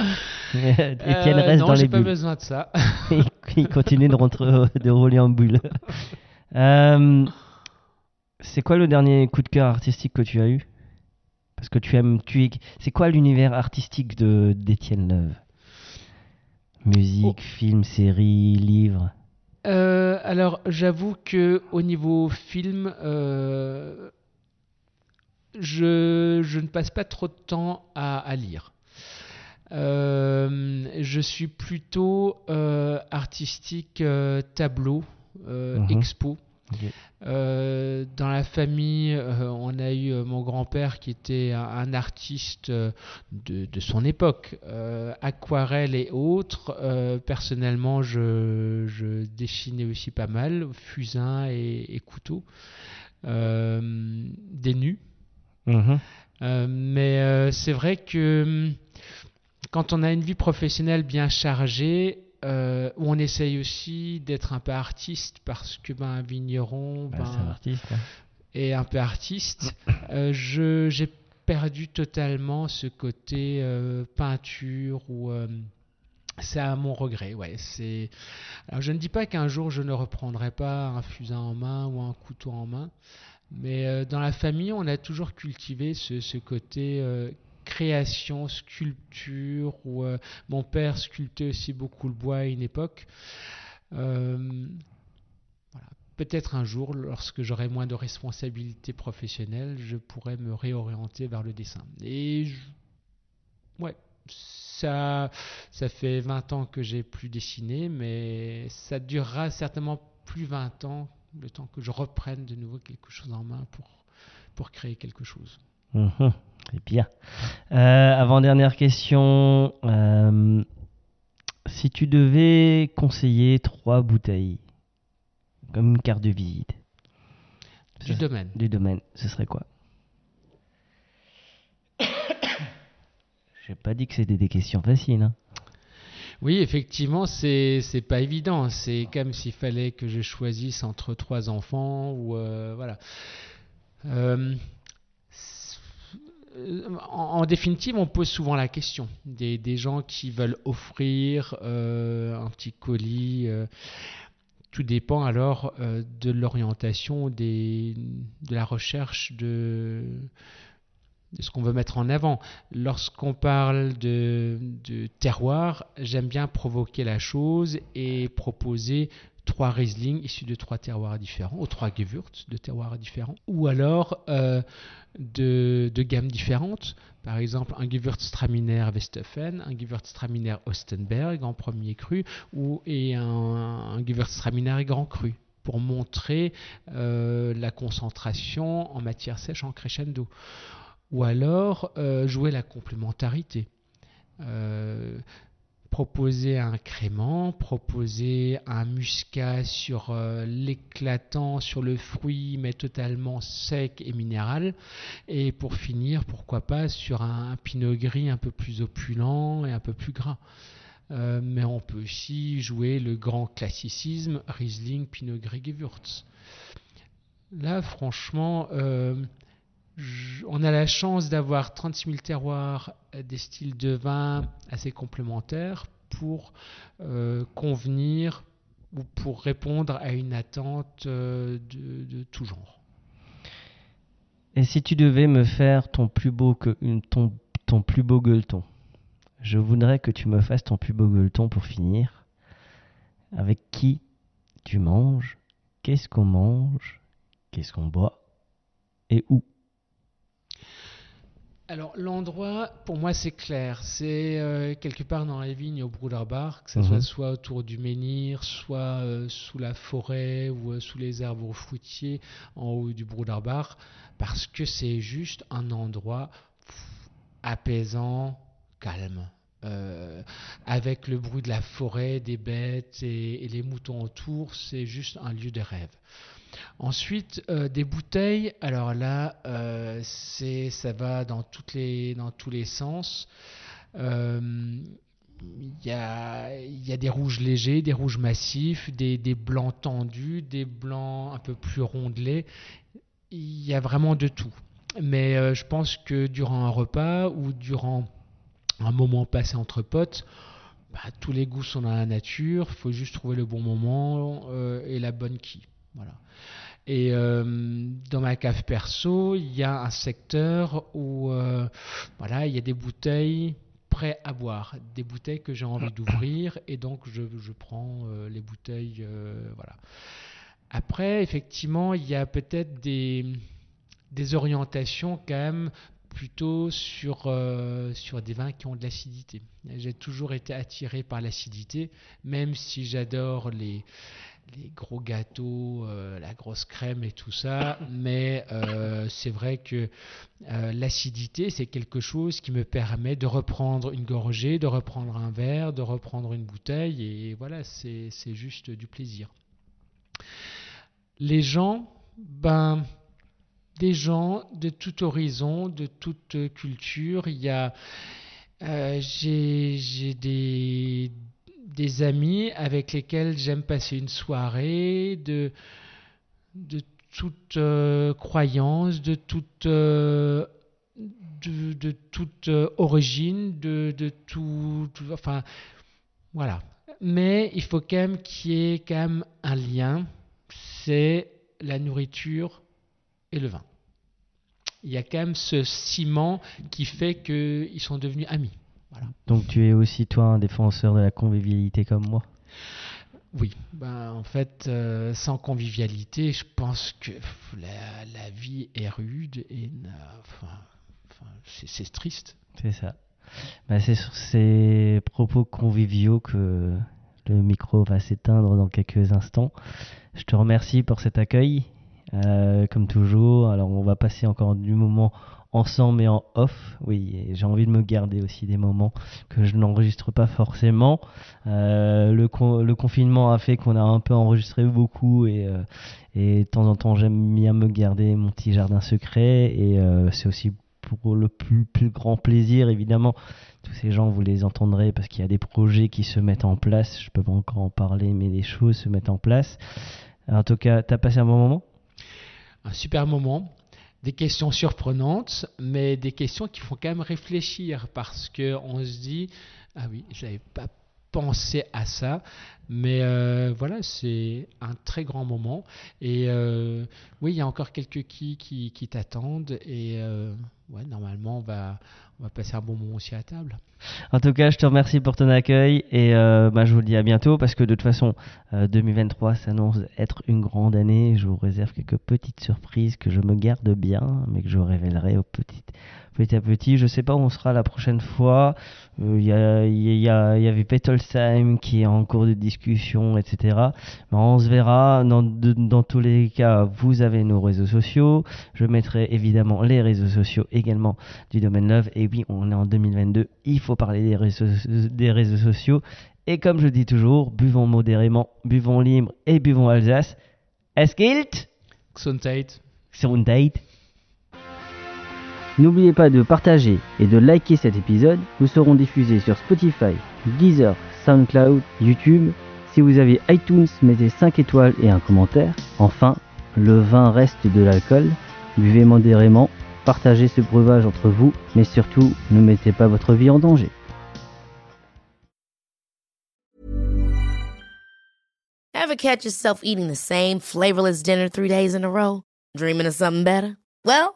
Etienne euh, reste non, dans les bulles. pas besoin de ça. il continue de, rentrer, de rouler en bulle. Euh, c'est quoi le dernier coup de cœur artistique que tu as eu? Parce que tu aimes, tu c'est quoi l'univers artistique de d'Étienne Leuve Musique, oh. film, série, livre? Euh, Alors, j'avoue que au niveau film, euh, je, je, ne passe pas trop de temps à, à lire. Euh, je suis plutôt artistique tableau, mhm. expo. Euh, dans la famille, euh, on a eu euh, mon grand-père qui était un, artiste de, de, son époque, aquarelle et autres. personnellement, je, je, dessinais aussi pas mal, fusain et, et couteau, des nus. Mhm. mais c'est vrai que quand on a une vie professionnelle bien chargée, euh, où on essaye aussi d'être un peu artiste parce que ben, un vigneron ben, un artiste, hein. est un peu artiste. euh, j'ai perdu totalement ce côté euh, peinture ou euh, c'est à mon regret, ouais. C'est. Alors je ne dis pas qu'un jour je ne reprendrai pas un fusain en main ou un couteau en main, mais dans la famille on a toujours cultivé ce, ce côté création, sculpture, où euh, mon père sculptait aussi beaucoup le bois à une époque. Euh, Peut-être un jour, lorsque j'aurai moins de responsabilités professionnelles, je pourrai me réorienter vers le dessin. Et ouais, ça, ça fait 20 ans que j'ai plus dessiné, mais ça durera certainement plus 20 ans, le temps que je reprenne de nouveau quelque chose en main pour, pour créer quelque chose. C'est bien. Euh, avant-dernière question. Euh, si tu devais conseiller trois bouteilles, comme une carte de visite. Du domaine. Du domaine, ce serait quoi? J'ai pas dit que c'était des questions faciles. Hein. Oui, effectivement, c'est c'est pas évident. C'est comme s'il fallait que je choisisse entre trois enfants ou euh, voilà. Euh, en, définitive, on pose souvent la question des, gens qui veulent offrir euh, un petit colis. Euh, tout dépend alors de l'orientation, de la recherche de, ce qu'on veut mettre en avant. Lorsqu'on parle de, de terroir, j'aime bien provoquer la chose et proposer trois Riesling issus de trois terroirs différents, ou trois Gewürz de terroirs différents, ou alors euh, de, de, gammes différentes. Par exemple, un Gewürztraminer Westhofen, un Gewürztraminer Ostenberg en premier cru, ou, et un, un Gewürztraminer Grand Cru pour montrer euh, la concentration en matière sèche en crescendo. Ou alors euh, jouer la complémentarité. Proposer un crément, proposer un muscat sur euh, l'éclatant, sur le fruit, mais totalement sec et minéral. Et pour finir, pourquoi pas sur un, pinot gris un peu plus opulent et un peu plus gras. Euh, mais on peut aussi jouer le grand classicisme Riesling, Pinot Gris, Gewürz. Là, franchement, euh, on a la chance d'avoir 36 000 terroirs, euh, des styles de vin assez complémentaires pour euh, convenir ou pour répondre à une attente euh, de, tout genre. Et si tu devais me faire ton plus beau, ton plus beau gueuleton, je voudrais que tu me fasses ton plus beau gueuleton pour finir. Avec qui tu manges qu'est-ce qu'on mange, qu'est-ce qu'on boit et où? Alors l'endroit, pour moi, c'est clair. C'est euh, quelque part dans les vignes au Broederbach, que ce Mhm. soit, soit autour du menhir, soit euh, sous la forêt ou euh, sous les arbres fruitiers en haut du Broederbach, parce que c'est juste un endroit pff, apaisant, calme. Euh, avec le bruit de la forêt, des bêtes et, et les moutons autour, c'est juste un lieu de rêve. Ensuite, euh, des bouteilles. Alors là, euh, ça va dans, tous les sens. Euh, Il y, a, des rouges légers, des rouges massifs, des, blancs tendus, des blancs un peu plus rondelés. Il y a vraiment de tout. Mais je pense que durant un repas ou durant un moment passé entre potes, bah, tous les goûts sont dans la nature. Il faut juste trouver le bon moment et la bonne qui. Voilà. Et euh, dans ma cave perso, il y a un secteur où euh, voilà, il y a des bouteilles prêtes à boire, des bouteilles que j'ai envie d'ouvrir, et donc je, je prends euh, les bouteilles. voilà. Après, effectivement, il y a peut-être des, des orientations quand même plutôt sur, sur des vins qui ont de l'acidité. J'ai toujours été attiré par l'acidité, même si j'adore les, les gros gâteaux, euh, la grosse crème et tout ça, mais euh, c'est vrai que euh, l'acidité, c'est quelque chose qui me permet de reprendre une gorgée, de reprendre un verre, de reprendre une bouteille, et voilà, c'est juste du plaisir. Les gens, ben, des gens de tout horizon, de toute culture. Il y a, j'ai des, des amis avec lesquels j'aime passer une soirée de, de toute euh, croyance, de toute, euh, de, toute euh, origine, de, de tout, tout- enfin, voilà. Mais il faut quand même qu'il y ait quand même un lien, c'est la nourriture et le vin. Il y a quand même ce ciment qui fait qu'ils sont devenus amis. Voilà. Donc tu es aussi toi un défenseur de la convivialité comme moi? Oui, ben, en fait, euh, sans convivialité, je pense que la, la vie est rude et n'a- enfin, enfin, c'est triste. C'est ça. Bah, c'est sur ces propos conviviaux que le micro va s'éteindre dans quelques instants. Je te remercie pour cet accueil, euh, comme toujours. Alors, on va passer encore du moment ensemble et en off. Oui, j'ai envie de me garder aussi des moments que je n'enregistre pas forcément. Euh, le, con- le confinement a fait qu'on a un peu enregistré beaucoup et, euh, et de temps en temps, j'aime bien me garder mon petit jardin secret. Et c'est aussi pour le plus, plus grand plaisir, évidemment. Tous ces gens, vous les entendrez parce qu'il y a des projets qui se mettent en place. Je peux pas encore en parler, mais les choses se mettent en place. En tout cas, tu as passé un bon moment? Un super moment, des questions surprenantes, mais des questions qui font quand même réfléchir parce que on se dit ah oui, j'avais pas pensé à ça, mais euh, voilà, c'est un très grand moment. Et euh, oui, il y a encore quelques qui qui, t'attendent. Et euh, normalement on va on va passer un bon moment aussi à table. En tout cas, je te remercie pour ton accueil et euh, bah, je vous dis à bientôt parce que de toute façon, euh, 2023 s'annonce être une grande année. Je vous réserve quelques petites surprises que je me garde bien, mais que je révélerai au petit, petit à petit. Je sais pas où on sera la prochaine fois. Euh, Il y, a, y, a- y avait Petolsheim qui est en cours de discussion, etc. Mais on se verra. Dans, de- dans tous les cas, vous avez nos réseaux sociaux. Je mettrai évidemment les réseaux sociaux également du domaine Love. Et oui, on est en 2022, il faut parler des réseaux, des réseaux sociaux. Et comme je dis toujours, buvons modérément, buvons libre et buvons Alsace. Es gilt Gesundheit. Gesundheit. N'oubliez pas de partager et de liker cet épisode. Nous serons diffusés sur Spotify, Deezer, SoundCloud, YouTube. Si vous avez iTunes, mettez 5 étoiles et un commentaire. Enfin, le vin reste de l'alcool. Buvez modérément, partagez ce breuvage entre vous, mais surtout, ne mettez pas votre vie en danger. Ever catch yourself eating the same flavorless dinner three days in a row? Dreaming of something better? Well,